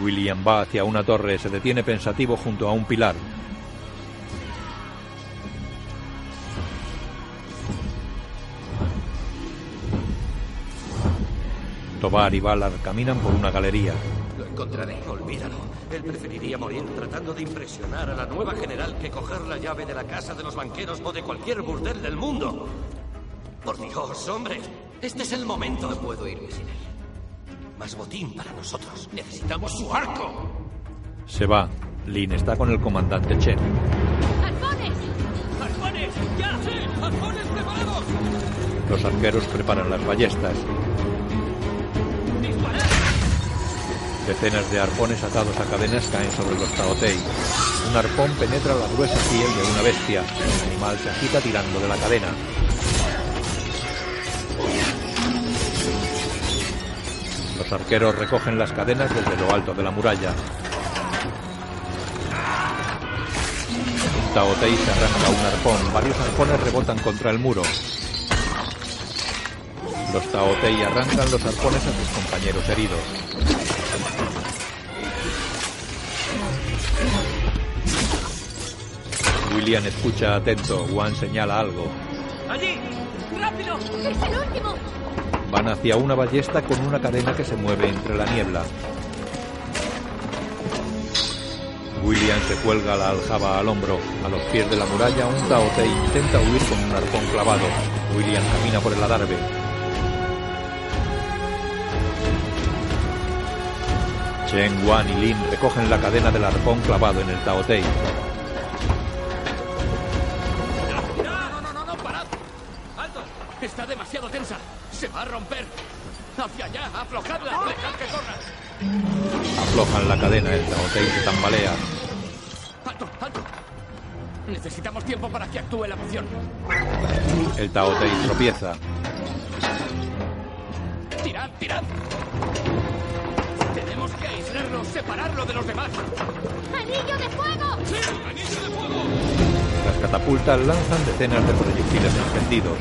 William va hacia una torre, se detiene pensativo junto a un pilar. Tobar y Valar caminan por una galería. Lo encontraré, olvídalo. Él preferiría morir tratando de impresionar a la nueva general que coger la llave de la casa de los banqueros o de cualquier burdel del mundo. Por Dios, hombre, este es el momento. No puedo irme sin él. Más botín para nosotros. Necesitamos su arco. Se va. Lin está con el comandante Chen. ¡Arpones! ¡Arpones! ¡Ya! ¡Sí! ¡Arpones preparados! Los arqueros preparan las ballestas. Decenas de arpones atados a cadenas caen sobre los Taotei. Un arpón penetra la gruesa piel de una bestia. El animal se agita tirando de la cadena. Los arqueros recogen las cadenas desde lo alto de la muralla. Un Taotei se arranca un arpón. Varios arpones rebotan contra el muro. Los Taotei arrancan los arpones a sus compañeros heridos. William escucha atento. Juan señala algo. ¡Allí! ¡Rápido! ¡Es el último! Van hacia una ballesta con una cadena que se mueve entre la niebla. William se cuelga la aljaba al hombro. A los pies de la muralla, un Taotei intenta huir con un arpón clavado. William camina por el adarve. Chen, Wan y Lin recogen la cadena del arpón clavado en el Taotei. Está demasiado tensa. Se va a romper. Hacia allá, aflojadla. Dejad que corra. Aflojan la cadena, el Taotei se tambalea. ¡Alto, alto! Necesitamos tiempo para que actúe la poción. El Taotei tropieza. ¡Tirad, tirad! Tenemos que que aislarlo, separarlo de los demás. ¡Anillo de fuego! ¡Sí! ¡Anillo de fuego! Las catapultas lanzan decenas de proyectiles encendidos.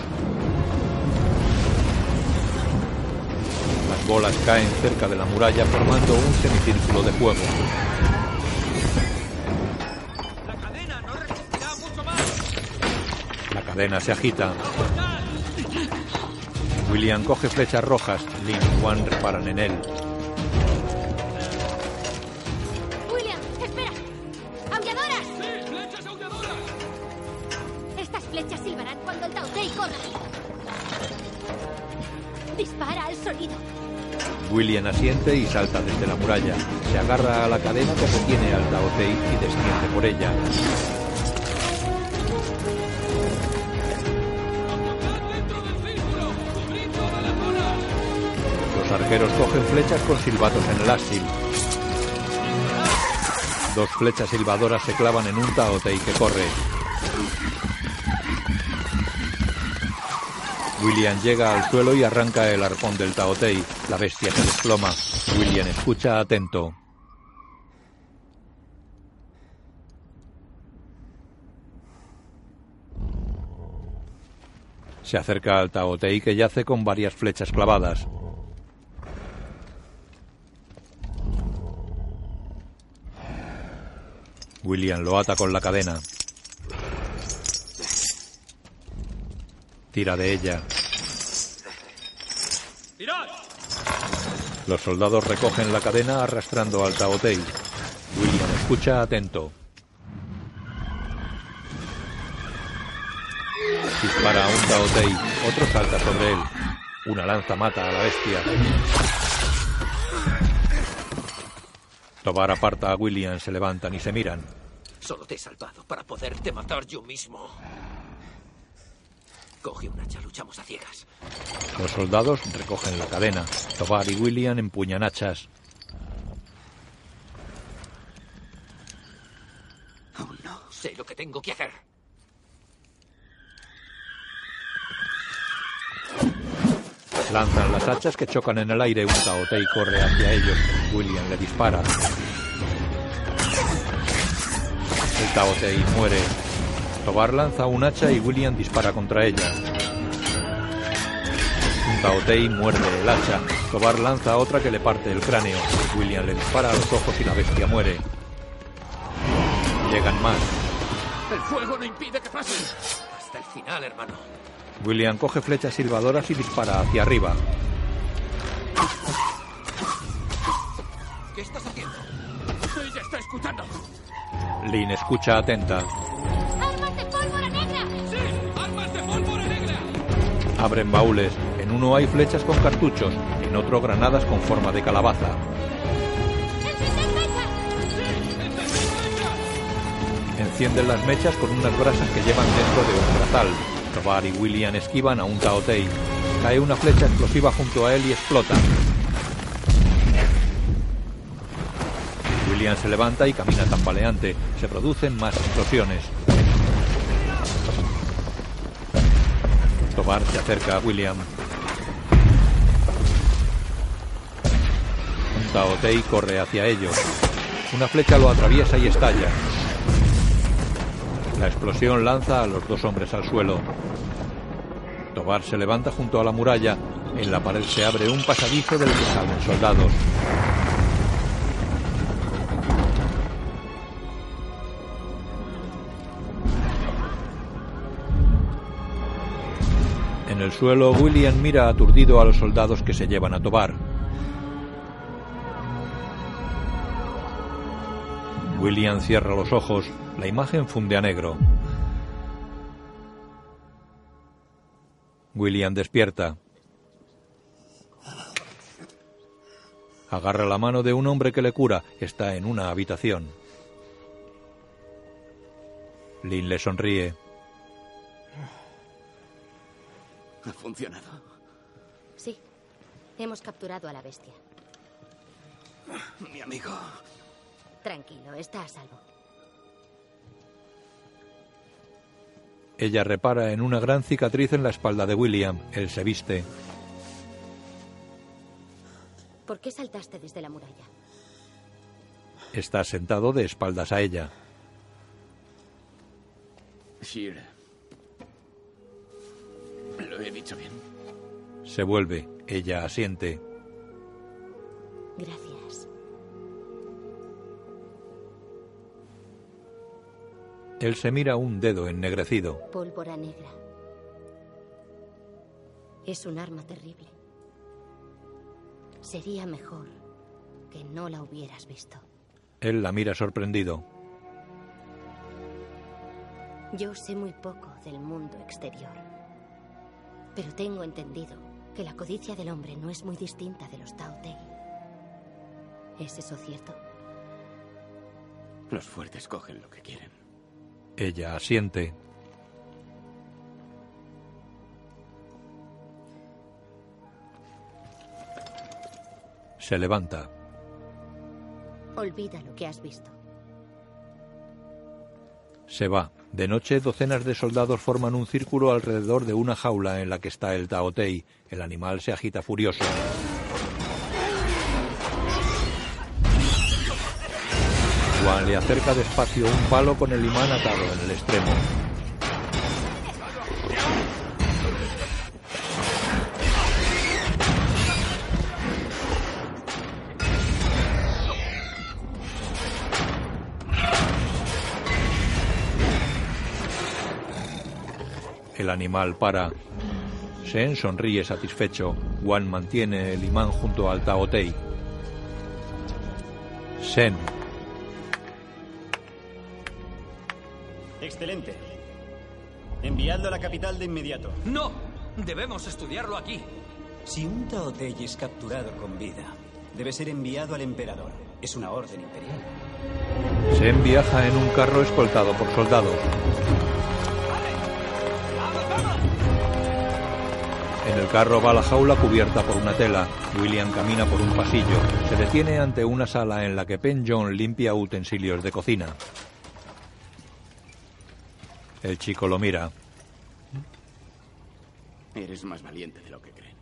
Las bolas caen cerca de la muralla formando un semicírculo de fuego. ¡La cadena no resistirá mucho más! La cadena se agita. William coge flechas rojas. Lin y Juan reparan en él. Asiente y salta desde la muralla. Se agarra a la cadena que retiene al Taotei y desciende por ella. Los arqueros cogen flechas con silbatos en el ástil. Dos flechas silbadoras se clavan en un Taotei que corre. William llega al suelo y arranca el arpón del Taotei. La bestia se desploma. William escucha atento. Se acerca al Taotei que yace con varias flechas clavadas. William lo ata con la cadena. Tira de ella. ¡Tirad! Los soldados recogen la cadena arrastrando al Taotei. William escucha atento. Dispara a un Taotei. Otro salta sobre él. Una lanza mata a la bestia. Tobar aparta a William, se levantan y se miran. Solo te he salvado para poderte matar yo mismo. Coge un hacha, luchamos a ciegas. Los soldados recogen la cadena. Tobar y William empuñan hachas. Aún no sé lo que tengo que hacer. Lanzan las hachas que chocan en el aire. Un Taotei corre hacia ellos. William le dispara. El Taotei muere. Tobar lanza un hacha y William dispara contra ella. Taotei muerde el hacha. Tobar lanza otra que le parte el cráneo. William le dispara a los ojos y la bestia muere. Llegan más. El fuego no impide que pasen. Hasta el final, hermano. William coge flechas silbadoras y dispara hacia arriba. ¿Qué estás haciendo? Ella está escuchando. Lynn escucha atenta. Abren baúles. En uno hay flechas con cartuchos, en otro granadas con forma de calabaza. Encienden las mechas con unas brasas que llevan dentro de un brazal. Tobar y William esquivan a un Taotei. Cae una flecha explosiva junto a él y explota. William se levanta y camina tambaleante. Se producen más explosiones. Tobar se acerca a William. Taotei corre hacia ellos. Una flecha lo atraviesa y estalla. La explosión lanza a los dos hombres al suelo. Tobar se levanta junto a la muralla. En la pared se abre un pasadizo del que salen soldados. El suelo, William mira aturdido a los soldados que se llevan a Tobar. William cierra los ojos. La imagen funde a negro. William despierta. Agarra la mano de un hombre que le cura. Está en una habitación. Lynn le sonríe. ¿Ha funcionado? Sí. Hemos capturado a la bestia. Mi amigo. Tranquilo, está a salvo. Ella repara en una gran cicatriz en la espalda de William. Él se viste. ¿Por qué saltaste desde la muralla? Está sentado de espaldas a ella. Shira. ¿Lo he dicho bien? Se vuelve. Ella asiente. Gracias. Él se mira un dedo ennegrecido. Pólvora negra. Es un arma terrible. Sería mejor que no la hubieras visto. Él la mira sorprendido. Yo sé muy poco del mundo exterior. Pero tengo entendido que la codicia del hombre no es muy distinta de los Tao Te. ¿Es eso cierto? Los fuertes cogen lo que quieren. Ella asiente. Se levanta. Olvida lo que has visto. Se va. De noche, docenas de soldados forman un círculo alrededor de una jaula en la que está el Taotei. El animal se agita furioso. Juan le acerca despacio un palo con el imán atado en el extremo. Animal para. Shen sonríe satisfecho. Wan mantiene el imán junto al Taotei. Shen, Excelente. Enviadlo a la capital de inmediato. ¡No! Debemos estudiarlo aquí. Si un Taotei es capturado con vida, debe ser enviado al emperador. Es una orden imperial. Shen viaja en un carro escoltado por soldados. En el carro va la jaula cubierta por una tela. William camina por un pasillo. Se detiene ante una sala en la que Pen John limpia utensilios de cocina. El chico lo mira. Eres más valiente de lo que creen.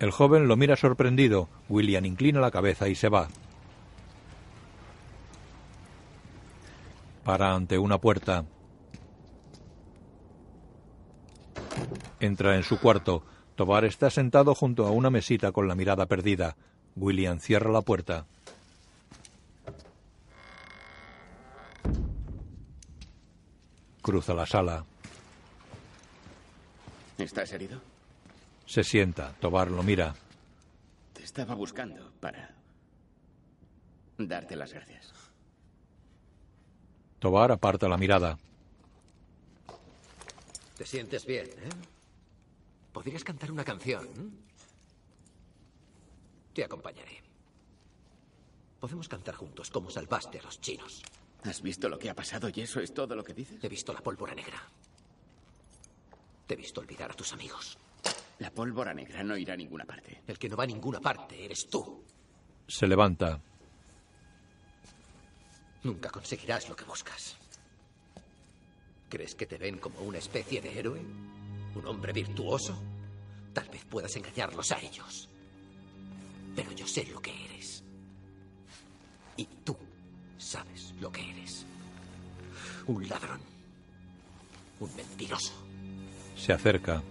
El joven lo mira sorprendido. William inclina la cabeza y se va. Para ante una puerta. Entra en su cuarto. Tobar está sentado junto a una mesita con la mirada perdida. William cierra la puerta. Cruza la sala. ¿Estás herido? Se sienta. Tobar lo mira. Te estaba buscando para darte las gracias. Tobar aparta la mirada. ¿Te sientes bien, eh? ¿Podrías cantar una canción? Te acompañaré. Podemos cantar juntos como salvaste a los chinos. ¿Has visto lo que ha pasado y eso es todo lo que dices? He visto la pólvora negra. Te he visto olvidar a tus amigos. La pólvora negra no irá a ninguna parte. El que no va a ninguna parte eres tú. Se levanta. Nunca conseguirás lo que buscas. ¿Crees que te ven como una especie de héroe? ¿Un hombre virtuoso? Tal vez puedas engañarlos a ellos. Pero yo sé lo que eres. Y tú sabes lo que eres. Un ladrón. Un mentiroso. Se acerca.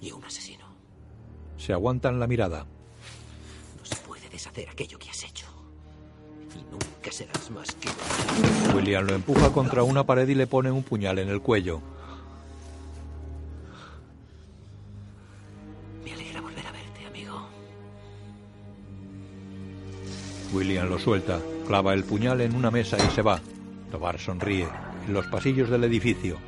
Y un asesino. Se aguantan la mirada. No se puede deshacer aquello que has hecho. Y nunca serás más que... William lo empuja contra una pared y le pone un puñal en el cuello. William lo suelta, clava el puñal en una mesa y se va. Tobar sonríe. En los pasillos del edificio.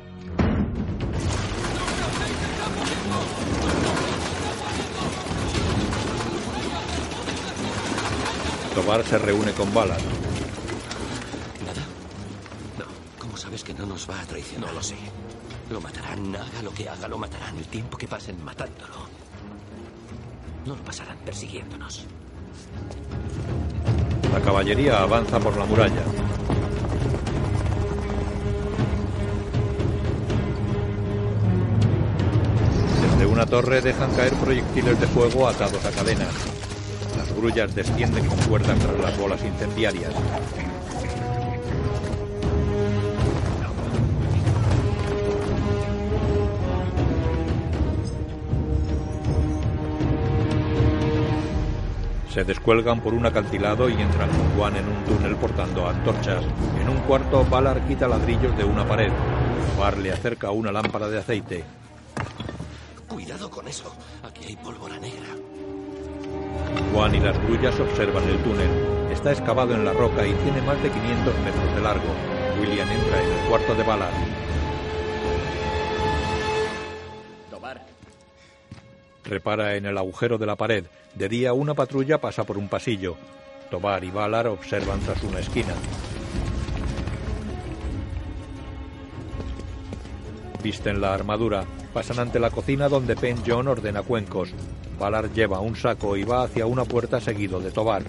Tobar se reúne con Ballard. ¿Nada? No. ¿Cómo sabes que no nos va a traicionar? No lo sé. Lo matarán, haga lo que haga, lo matarán. El tiempo que pasen matándolo. No lo pasarán persiguiéndonos. La caballería avanza por la muralla. Desde una torre dejan caer proyectiles de fuego atados a cadenas. Las grullas descienden con cuerda tras las bolas incendiarias. Se descuelgan por un acantilado y entran con Juan en un túnel portando antorchas. En un cuarto, Valar quita ladrillos de una pared. Bar le acerca una lámpara de aceite. Cuidado con eso. Aquí hay pólvora negra. Juan y las grullas observan el túnel. Está excavado en la roca y tiene más de 500 metros de largo. William entra en el cuarto de Valar. Repara en el agujero de la pared. De día una patrulla pasa por un pasillo. Tobar y Valar observan tras una esquina. Visten la armadura. Pasan ante la cocina donde Pen John ordena cuencos. Valar lleva un saco y va hacia una puerta seguido de Tobar.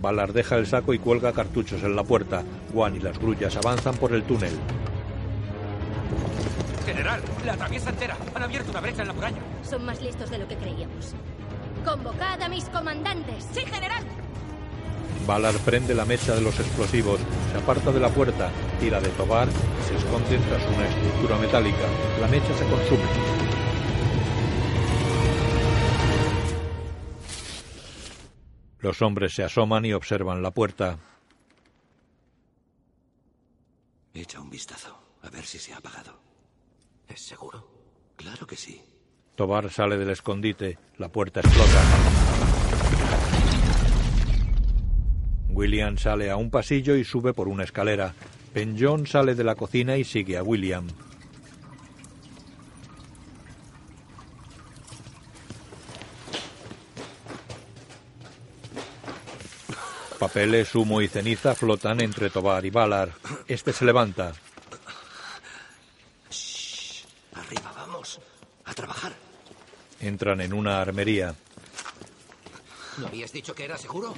Valar deja el saco y cuelga cartuchos en la puerta. Juan y las grullas avanzan por el túnel. General, la atraviesa entera. Han abierto una brecha en la muralla. Son más listos de lo que creíamos. Convocad a mis comandantes. Sí, general. Valar prende la mecha de los explosivos, se aparta de la puerta, tira de Tobar y se esconde tras una estructura metálica. La mecha se consume. Los hombres se asoman y observan la puerta. Echa un vistazo, a ver si se ha apagado. ¿Es seguro? Claro que sí. Tobar sale del escondite, la puerta explota. William sale a un pasillo y sube por una escalera. John sale de la cocina y sigue a William. Papeles, humo y ceniza flotan entre Tobar y Valar. Este se levanta. Arriba, vamos. A trabajar. Entran en una armería. ¿No habías dicho que era seguro?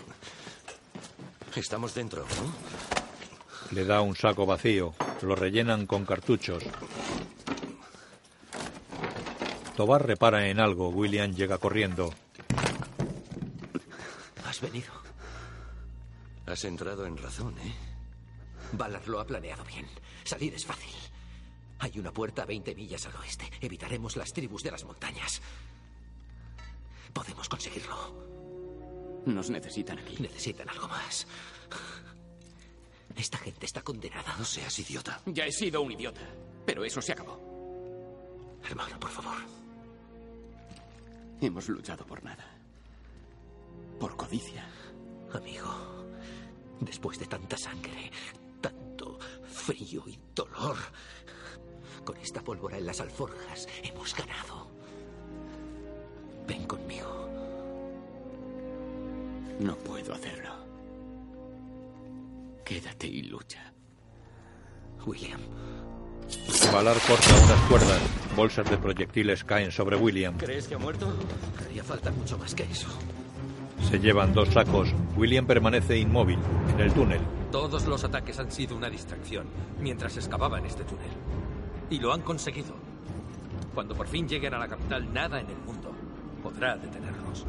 Estamos dentro, ¿no? Le da un saco vacío. Lo rellenan con cartuchos. Tobar repara en algo. William llega corriendo. Has venido. Has entrado en razón, ¿eh? Valar lo ha planeado bien. Salir es fácil. Hay una puerta a 20 millas al oeste. Evitaremos las tribus de las montañas. Podemos conseguirlo. Nos necesitan aquí. Necesitan algo más. Esta gente está condenada. No seas idiota. Ya he sido un idiota, pero eso se acabó. Hermano, por favor. Hemos luchado por nada. Por codicia. Amigo, después de tanta sangre, tanto frío y dolor, con esta pólvora en las alforjas hemos ganado. Ven conmigo. No puedo hacerlo. Quédate y lucha. William. Valar corta unas cuerdas. Bolsas de proyectiles caen sobre William. ¿Crees que ha muerto? Haría falta mucho más que eso. Se llevan dos sacos. William permanece inmóvil en el túnel. Todos los ataques han sido una distracción mientras excavaban este túnel. Y lo han conseguido. Cuando por fin lleguen a la capital, nada en el mundo podrá detenerlos.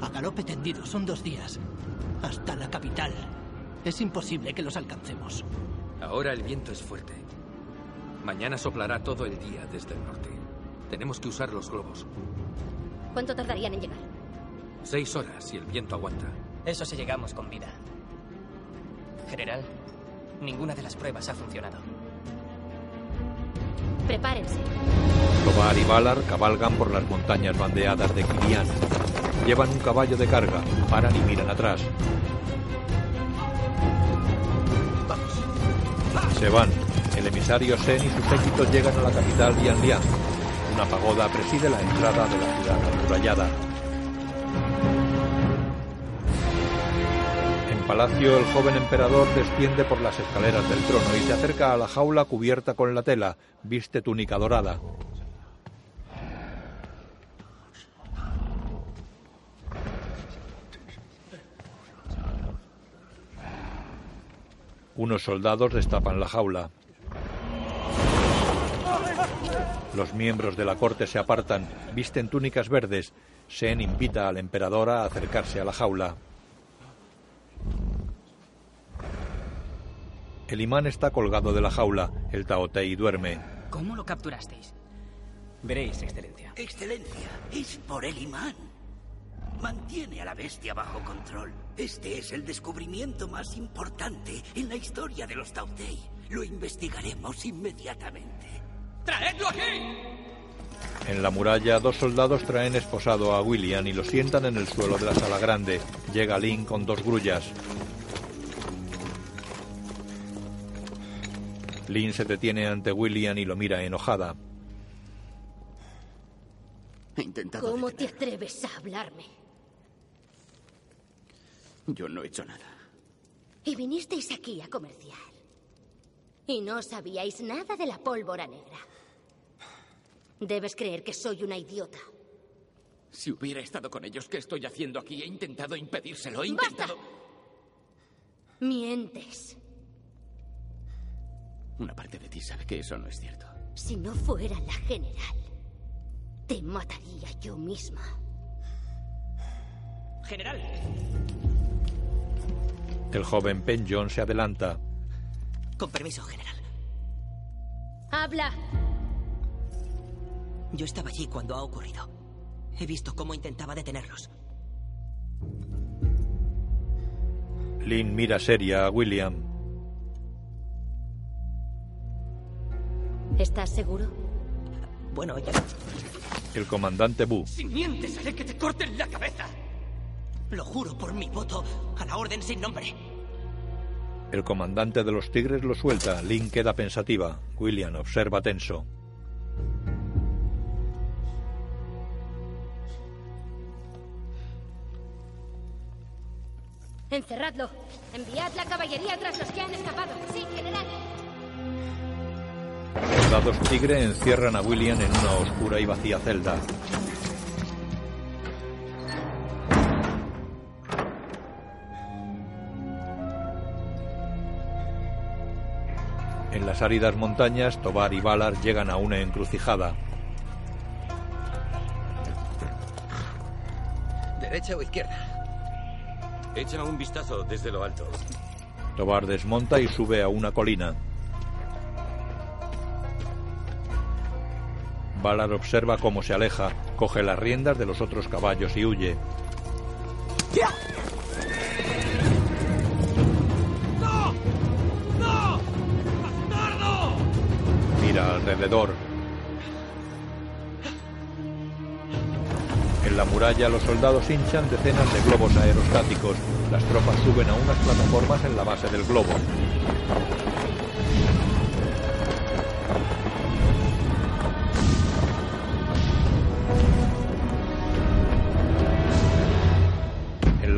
A galope tendido son dos días. Hasta la capital. Es imposible que los alcancemos. Ahora el viento es fuerte. Mañana soplará todo el día desde el norte. Tenemos que usar los globos. ¿Cuánto tardarían en llegar? Seis horas si el viento aguanta. Eso si llegamos con vida. General, ninguna de las pruebas ha funcionado. Prepárense. Tobar y Valar cabalgan por las montañas bandeadas de Kirian. Llevan un caballo de carga, paran y miran atrás. Se van. El emisario Sen y sus séquitos llegan a la capital Lian Una pagoda preside la entrada de la ciudad amurallada. Palacio, el joven emperador desciende por las escaleras del trono y se acerca a la jaula cubierta con la tela. Viste túnica dorada. Unos soldados destapan la jaula. Los miembros de la corte se apartan, visten túnicas verdes. Sen invita al emperador a acercarse a la jaula. El imán está colgado de la jaula. El Taotei duerme. ¿Cómo lo capturasteis? Veréis, excelencia. Excelencia, es por el imán. Mantiene a la bestia bajo control. Este es el descubrimiento más importante en la historia de los Tautei. Lo investigaremos inmediatamente. ¡Traedlo aquí! En la muralla, dos soldados traen esposado a William y lo sientan en el suelo de la sala grande. Llega Lin con dos grullas. Lin se detiene ante William y lo mira enojada. He intentado. ¿Cómo te atreves a hablarme? Yo no he hecho nada. Y vinisteis aquí a comerciar. Y no sabíais nada de la pólvora negra. Debes creer que soy una idiota. Si hubiera estado con ellos, ¿qué estoy haciendo aquí? He intentado impedírselo. He intentado. Mientes. Una parte de ti sabe que eso no es cierto. Si no fuera la general, te mataría yo misma. General. El joven Pen John se adelanta. Con permiso, general. Habla. Yo estaba allí cuando ha ocurrido. He visto cómo intentaba detenerlos. Lin mira seria a William. ¿Estás seguro? Bueno, ya. El comandante Bu. Si mientes, haré que te corten la cabeza. Lo juro por mi voto a la orden sin nombre. El comandante de los tigres lo suelta. Lin queda pensativa. William observa tenso. Encerradlo. Enviad la caballería tras los que han escapado. Sí, general. Soldados tigre encierran a William en una oscura y vacía celda. En las áridas montañas, Tobar y Valar llegan a una encrucijada. ¿Derecha o izquierda? Echa un vistazo desde lo alto. Tobar desmonta y sube a una colina. Valar observa cómo se aleja, coge las riendas de los otros caballos y huye. ¡No! ¡No! ¡Bastardo! Mira alrededor. En la muralla los soldados hinchan decenas de globos aerostáticos. Las tropas suben a unas plataformas en la base del globo.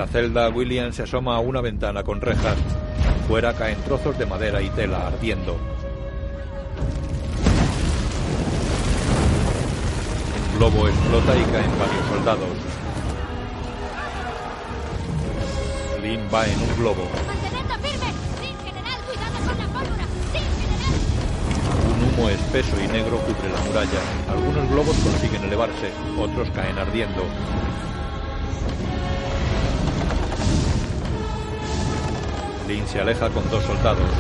La celda, William se asoma a una ventana con rejas. Fuera caen trozos de madera y tela ardiendo. Un globo explota y caen varios soldados. Lin va en un globo. Humo espeso y negro cubre la muralla. Algunos globos consiguen elevarse, otros caen ardiendo. Lin se aleja con dos soldados.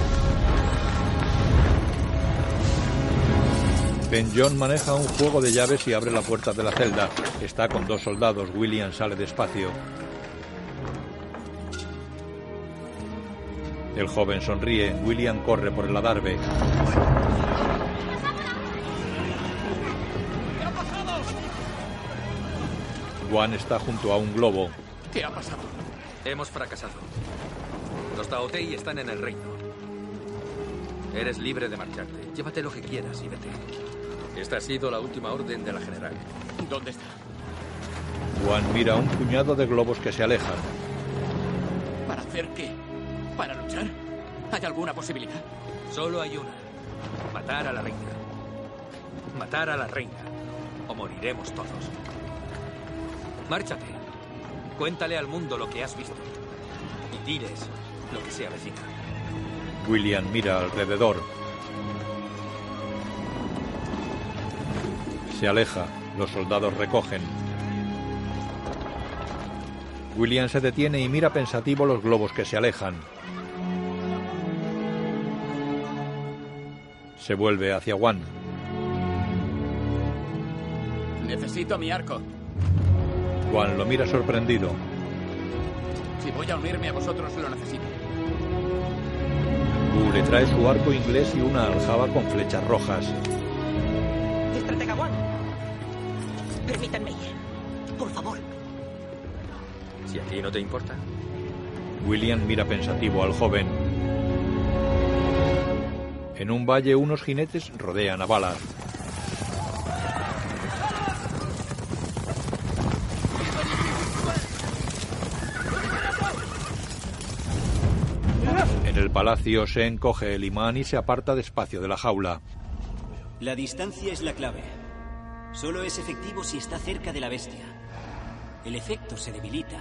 Ben John maneja un juego de llaves y abre la puerta de la celda. Está con dos soldados. William sale despacio. El joven sonríe. William corre por el adarve. Juan está junto a un globo. ¿Qué ha pasado? Hemos fracasado. Los Taotei están en el reino. Eres libre de marcharte. Llévate lo que quieras y vete. Esta ha sido la última orden de la general. ¿Dónde está? Juan mira un puñado de globos que se alejan. ¿Para hacer qué? ¿Para luchar? ¿Hay alguna posibilidad? Solo hay una. Matar a la reina. Matar a la reina. O moriremos todos. Márchate. Cuéntale al mundo lo que has visto. Y diles lo que se avecina. William mira alrededor. Se aleja. Los soldados recogen. William se detiene y mira pensativo los globos que se alejan. Se vuelve hacia Juan. Necesito mi arco. Juan lo mira sorprendido. Si voy a unirme a vosotros, lo necesito. Le trae su arco inglés y una aljaba con flechas rojas. Estratega. Permítanme ir. Por favor. Si aquí no te importa. William mira pensativo al joven. En un valle unos jinetes rodean a Valar. Palacio se encoge el imán y se aparta despacio de la jaula. La distancia es la clave. Solo es efectivo si está cerca de la bestia. El efecto se debilita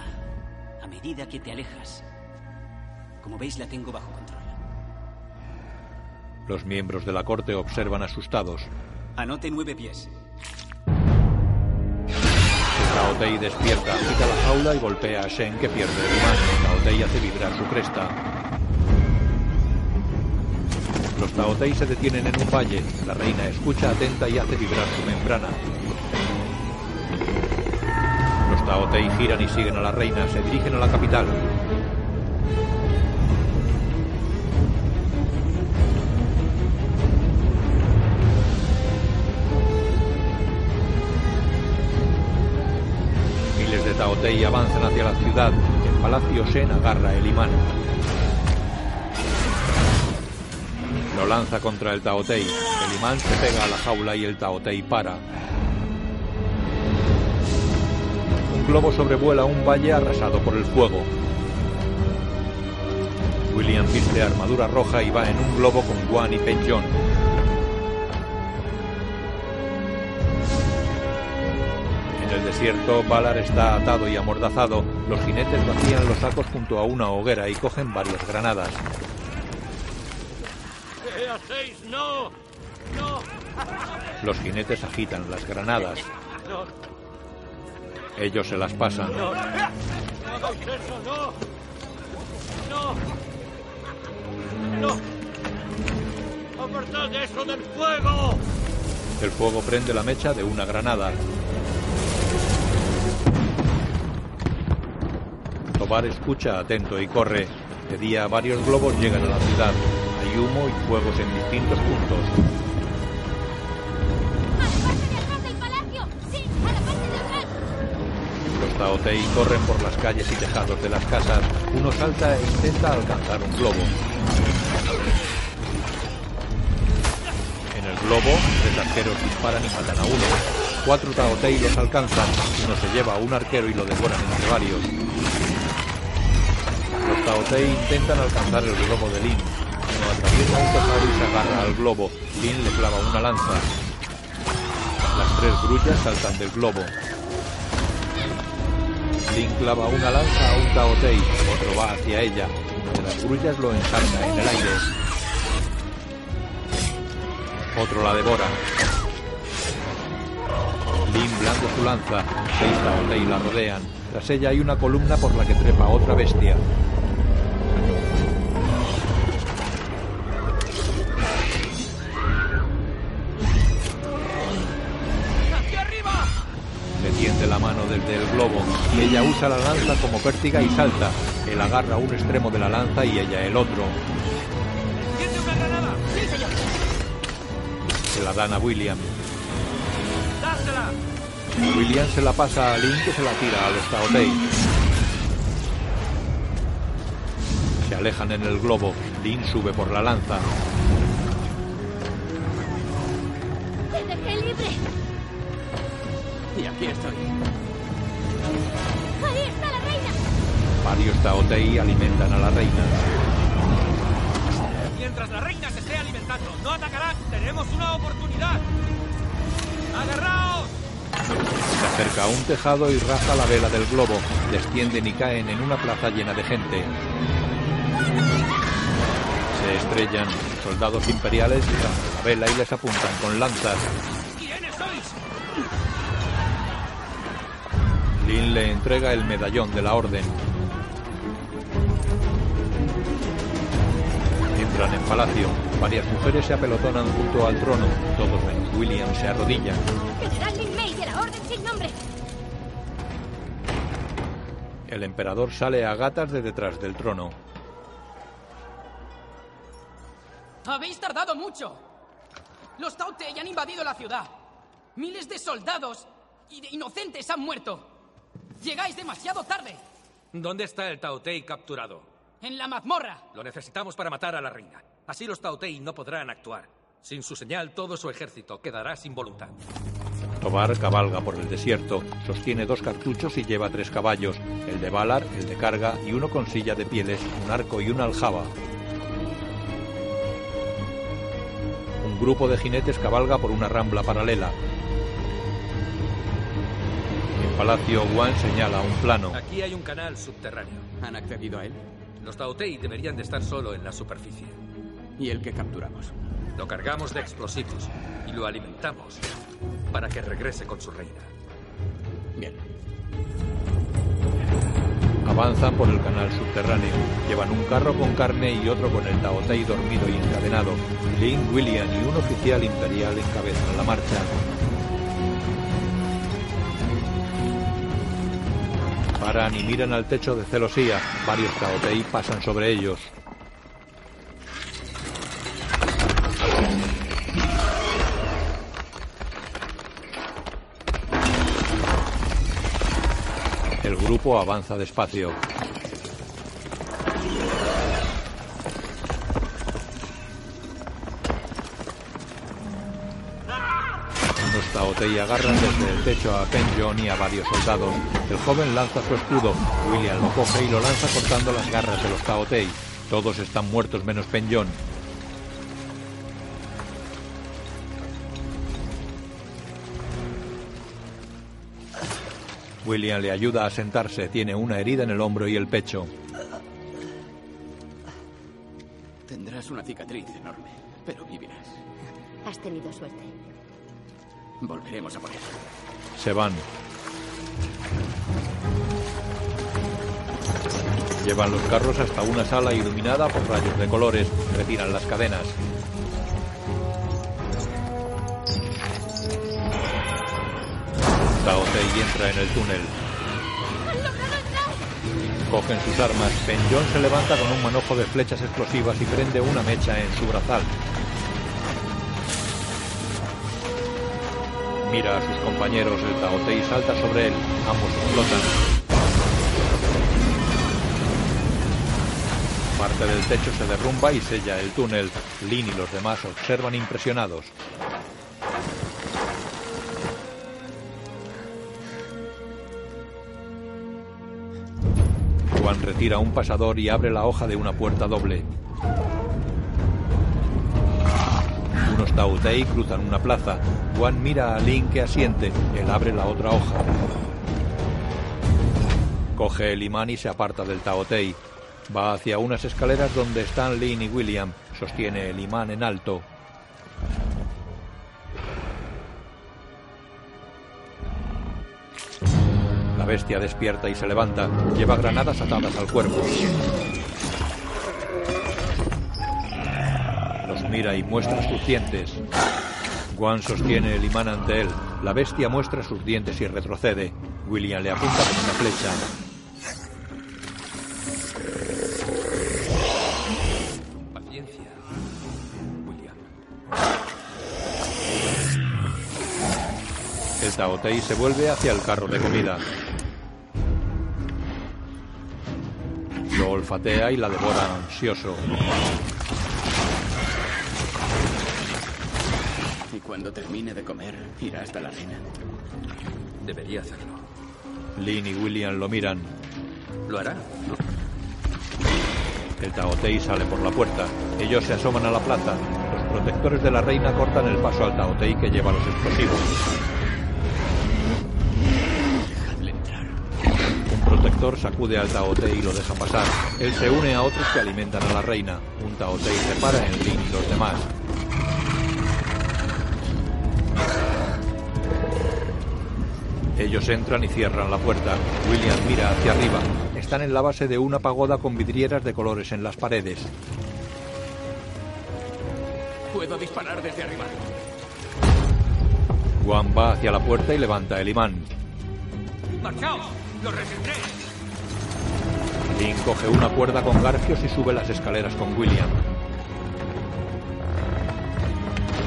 a medida que te alejas. Como veis, la tengo bajo control. Los miembros de la corte observan asustados. Anote nueve pies. Taotei despierta, quita la jaula y golpea a Shen que pierde el imán. Taotei hace vibrar su cresta. Los Taotei se detienen en un valle. La reina escucha atenta y hace vibrar su membrana. Los Taotei giran y siguen a la reina. Se dirigen a la capital. Miles de Taotei avanzan hacia la ciudad. El palacio Shen agarra el imán. Lanza contra el Taotei. El imán se pega a la jaula y el Taotei para. Un globo sobrevuela un valle arrasado por el fuego. William viste armadura roja y va en un globo con Guan y Penjon. En el desierto, Valar está atado y amordazado. Los jinetes vacían los sacos junto a una hoguera y cogen varias granadas. ¡No! ¡No! Los jinetes agitan las granadas. Ellos se las pasan. ¡No! ¡No hagáis eso! ¡No! ¡No! ¡No! ¡Apartad eso del fuego! El fuego prende la mecha de una granada. Tobar escucha atento y corre. De día varios globos llegan a la ciudad. Humo y fuegos en distintos puntos. Los Taotei corren por las calles y tejados de las casas. Uno salta e intenta alcanzar un globo. En el globo, tres arqueros disparan y matan a uno. Cuatro Taotei los alcanzan. Uno se lleva a un arquero y lo devoran entre varios. Los Taotei intentan alcanzar el globo de Lin. Atraviesa un tejado y se agarra al globo. Lin le clava una lanza. Las tres grullas saltan del globo. Lin clava una lanza a un Taotei. Otro va hacia ella. Uno de las grullas lo ensarta en el aire. Otro la devora. Lin blande su lanza. Seis Taotei la rodean. Tras ella hay una columna por la que trepa otra bestia. La mano desde el globo y ella usa la lanza como pértiga y salta. Él agarra un extremo de la lanza y ella el otro. ¡Tiene una granada! ¡Sí, señor! Se la dan a William. William se la pasa a Lin que se la tira a los Taotei. Se alejan en el globo. Lin sube por la lanza. ¡Te dejé libre! Y aquí estoy. Varios Taotei alimentan a la reina. Mientras la reina se esté alimentando, no atacará. Tenemos una oportunidad. ¡Agarraos! Se acerca a un tejado y raja la vela del globo. Descienden y caen en una plaza llena de gente. Se estrellan. Soldados imperiales izan la vela y les apuntan con lanzas. ¿Quiénes sois? Lin le entrega el medallón de la orden. Entran en palacio. Varias mujeres se apelotonan junto al trono. Todos menos William se arrodillan. General Lin May de la Orden sin nombre. El emperador sale a gatas de detrás del trono. Habéis tardado mucho. Los Tautei han invadido la ciudad. Miles de soldados y de inocentes han muerto. Llegáis demasiado tarde. ¿Dónde está el Taotei capturado? En la mazmorra. Lo necesitamos para matar a la reina. Así los Taotei no podrán actuar. Sin su señal, todo su ejército quedará sin voluntad. Tobar cabalga por el desierto, sostiene dos cartuchos y lleva tres caballos, el de Valar, el de carga y uno con silla de pieles, un arco y una aljaba. Un grupo de jinetes cabalga por una rambla paralela. En palacio, Wan señala un plano. Aquí hay un canal subterráneo. ¿Han accedido a él? Los Taotei deberían de estar solo en la superficie. ¿Y el que capturamos? Lo cargamos de explosivos y lo alimentamos para que regrese con su reina. Bien. Avanzan por el canal subterráneo. Llevan un carro con carne y otro con el Taotei dormido y encadenado. Lin, William y un oficial imperial encabezan la marcha. Paran y miran al techo de celosía. Varios Taotei pasan sobre ellos. El grupo avanza despacio. Unos Taotei agarran desde el techo a Penjon y a varios soldados. El joven lanza su escudo. William lo coge y lo lanza cortando las garras de los Taotei. Todos están muertos menos Penjon. William le ayuda a sentarse. Tiene una herida en el hombro y el pecho. Tendrás una cicatriz enorme, pero vivirás. Has tenido suerte. Volveremos a por él. Se van. Llevan los carros hasta una sala iluminada por rayos de colores. Retiran las cadenas. Taotei entra en el túnel. Cogen sus armas. Penjon se levanta con un manojo de flechas explosivas y prende una mecha en su brazal. Mira a sus compañeros. El Taotei salta sobre él. Ambos explotan. Parte del techo se derrumba y sella el túnel. Lin y los demás observan impresionados. Juan retira un pasador y abre la hoja de una puerta doble. Tautei cruzan una plaza. Juan mira a Lin que asiente. Él abre la otra hoja. Coge el imán y se aparta del Taotei. Va hacia unas escaleras donde están Lin y William. Sostiene el imán en alto. La bestia despierta y se levanta. Lleva granadas atadas al cuerpo. Mira y muestra sus dientes. Guan sostiene el imán ante él. La bestia muestra sus dientes y retrocede. William le apunta con una flecha. Paciencia, William. El Taotei se vuelve hacia el carro de comida. Lo olfatea y la devora ansioso. Cuando termine de comer, irá hasta la reina. Debería hacerlo. Lin y William lo miran. ¿Lo hará? El Taotei sale por la puerta. Ellos se asoman a la plaza. Los protectores de la reina cortan el paso al Taotei que lleva los explosivos. Un protector sacude al Taotei y lo deja pasar. Él se une a otros que alimentan a la reina. Un Taotei repara en Lin y los demás. Ellos entran y cierran la puerta. William mira hacia arriba. Están en la base de una pagoda con vidrieras de colores en las paredes. Puedo disparar desde arriba. Juan va hacia la puerta y levanta el imán. ¡Marchaos! ¡Lo retendré! Lynn coge una cuerda con garfios y sube las escaleras con William.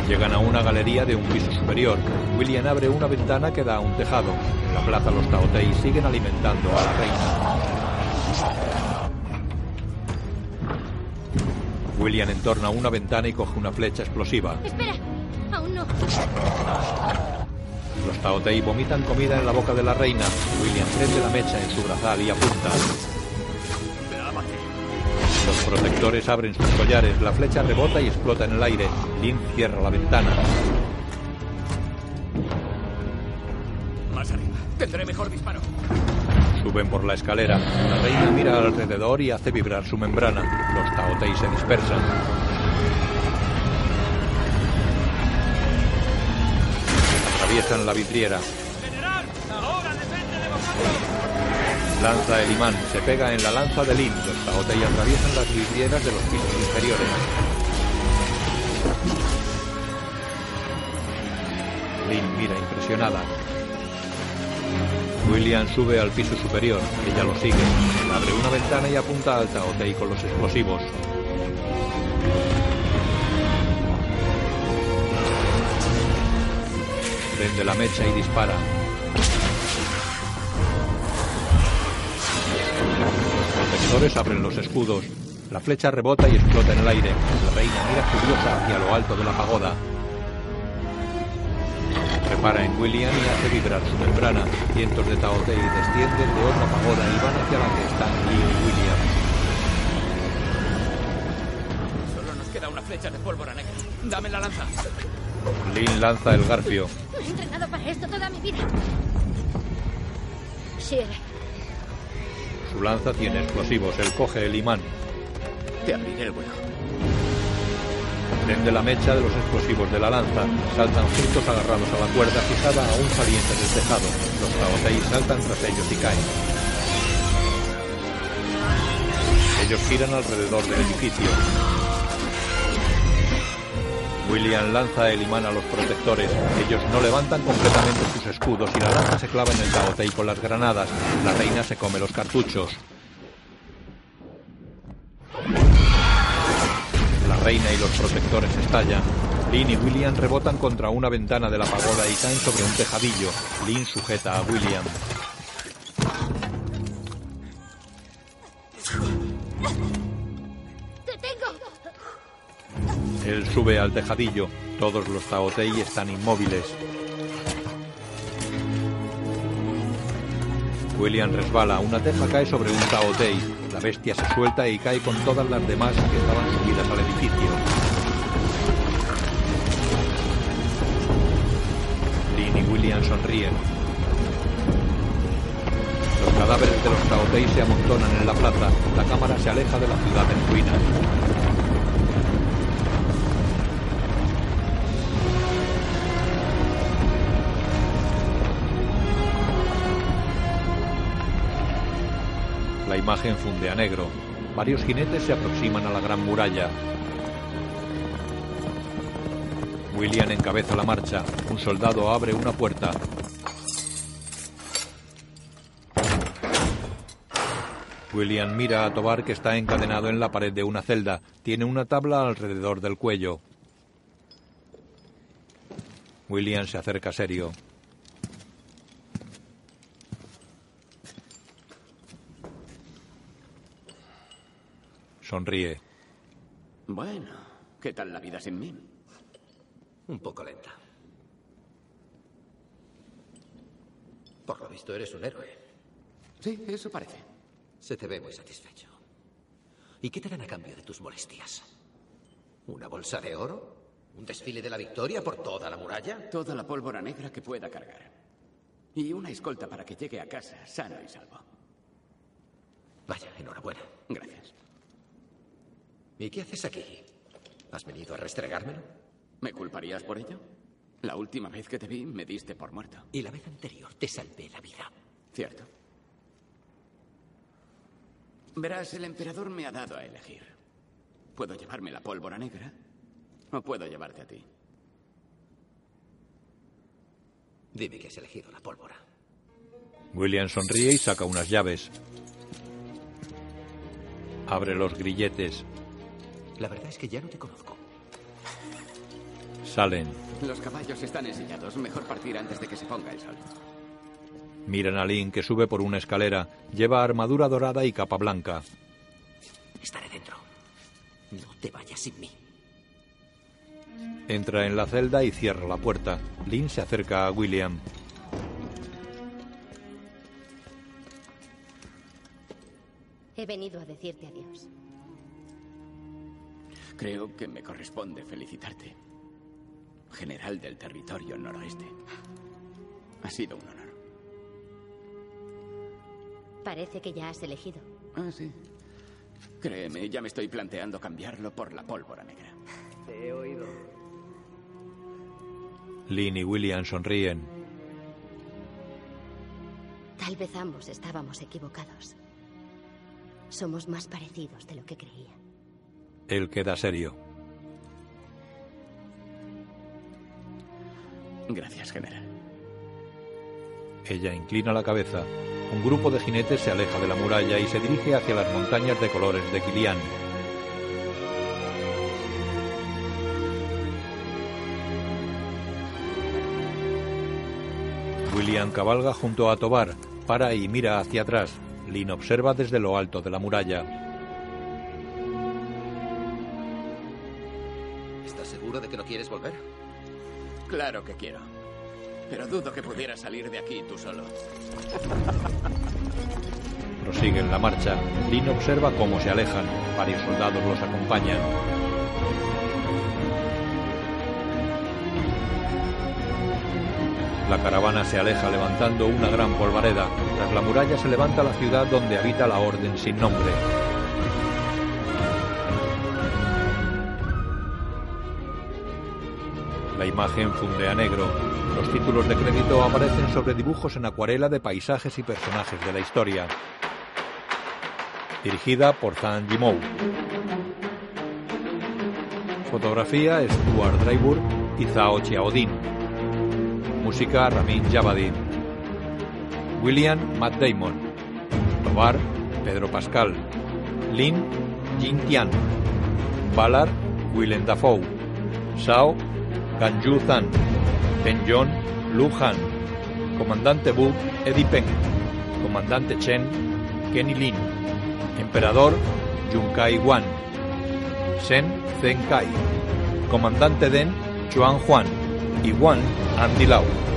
Llegan a una galería de un piso superior. William abre una ventana que da a un tejado. En la plaza los Taotei siguen alimentando a la reina. William entorna una ventana y coge una flecha explosiva. Espera, aún no. Los Taotei vomitan comida en la boca de la reina. William prende la mecha en su brazal y apunta. Los protectores abren sus collares, la flecha rebota y explota en el aire. Lynn cierra la ventana. Más arriba. Tendré mejor disparo. Suben por la escalera. La reina mira alrededor y hace vibrar su membrana. Los Taotei se dispersan. Atraviesan la vidriera. ¡General! ¡Ahora depende de vosotros! Lanza el imán, se pega en la lanza de Lin. Los Taotei atraviesan las vidrieras de los pisos inferiores. Lin mira impresionada. William sube al piso superior. Ella lo sigue. Abre una ventana y apunta al Taotei con los explosivos. Prende la mecha y dispara. Los protectores abren los escudos. La flecha rebota y explota en el aire. La reina mira furiosa hacia lo alto de la pagoda. Repara en William y hace vibrar su membrana. Cientos de Taotei descienden de otra pagoda y van hacia la que están Lee y William. Solo nos queda una flecha de pólvora negra. Dame la lanza. Lin lanza el garfio. He entrenado para esto toda mi vida. Shir, Su lanza tiene explosivos. Él coge el imán. Te abriré el vuelo. Prende la mecha de los explosivos de la lanza. Saltan juntos agarrados a la cuerda fijada a un saliente del tejado. Los Taotei saltan tras ellos y caen. Ellos giran alrededor del edificio. William lanza el imán a los protectores. Ellos no levantan completamente sus escudos y la lanza se clava en el Taotei con las granadas. La reina se come los cartuchos. La reina y los protectores estallan. Lynn y William rebotan contra una ventana de la pagoda y caen sobre un tejadillo. Lynn sujeta a William. ¡Te tengo! Él sube al tejadillo. Todos los Taotei están inmóviles. William resbala. Una teja cae sobre un Taotei. La bestia se suelta y cae con todas las demás que estaban subidas al edificio. Lynn y William sonríen. Los cadáveres de los Taotei se amontonan en la plaza. La cámara se aleja de la ciudad en ruinas. La imagen funde a negro. Varios jinetes se aproximan a la gran muralla. William encabeza la marcha. Un soldado abre una puerta. William mira a Tobar que está encadenado en la pared de una celda. Tiene una tabla alrededor del cuello. William se acerca serio. Sonríe. Bueno, ¿qué tal la vida sin mí? Un poco lenta. Por lo visto eres un héroe. Sí, eso parece. Se te ve muy satisfecho. ¿Y qué te dan a cambio de tus molestias? ¿Una bolsa de oro? ¿Un desfile de la victoria por toda la muralla? Toda la pólvora negra que pueda cargar. Y una escolta para que llegue a casa sano y salvo. Vaya, enhorabuena. Gracias. ¿Y qué haces aquí? ¿Has venido a restregármelo? ¿Me culparías por ello? La última vez que te vi me diste por muerto. Y la vez anterior te salvé la vida. Cierto. Verás, el emperador me ha dado a elegir. Puedo llevarme la pólvora negra o puedo llevarte a ti. Dime que has elegido la pólvora. William sonríe y saca unas llaves. Abre los grilletes. La verdad es que ya no te conozco. Salen. Los caballos están ensillados. Mejor partir antes de que se ponga el sol. Miran a Lynn que sube por una escalera. Lleva armadura dorada y capa blanca. Estaré dentro. No te vayas sin mí. Entra en la celda y cierra la puerta. Lynn se acerca a William. He venido a decirte adiós. Creo que me corresponde felicitarte. General del territorio noroeste. Ha sido un honor. Parece que ya has elegido. Ah, sí. Créeme, ya me estoy planteando cambiarlo por la pólvora negra. Te he oído. Lynn y William sonríen. Tal vez ambos estábamos equivocados. Somos más parecidos de lo que creía. Él queda serio. Gracias, general. Ella inclina la cabeza. Un grupo de jinetes se aleja de la muralla y se dirige hacia las montañas de colores de Kilian. William cabalga junto a Tobar, para y mira hacia atrás. Lynn observa desde lo alto de la muralla. Dudo que pudieras salir de aquí tú solo. Prosiguen la marcha. Lynn observa cómo se alejan. Varios soldados los acompañan. La caravana se aleja levantando una gran polvareda. Tras la muralla se levanta la ciudad donde habita la Orden sin nombre. La imagen funde a negro. Los títulos de crédito aparecen sobre dibujos en acuarela de paisajes y personajes de la historia. Dirigida por Zhang Yimou. Fotografía Stuart Draybur y Zhao Xiaodin. Música Ramin Javadi. William Matt Damon. Tobar Pedro Pascal. Lin Jin Tian. Ballard Willem Dafoe. Shao Ganju Zhan. Pen-Jon Lu Han. Comandante Bu Eddie Peng. Comandante Chen Kenny Lin. Emperador Yunkai Wan. Shen Zheng Kai. Comandante Den Chuan Juan y Wan Andy Lau.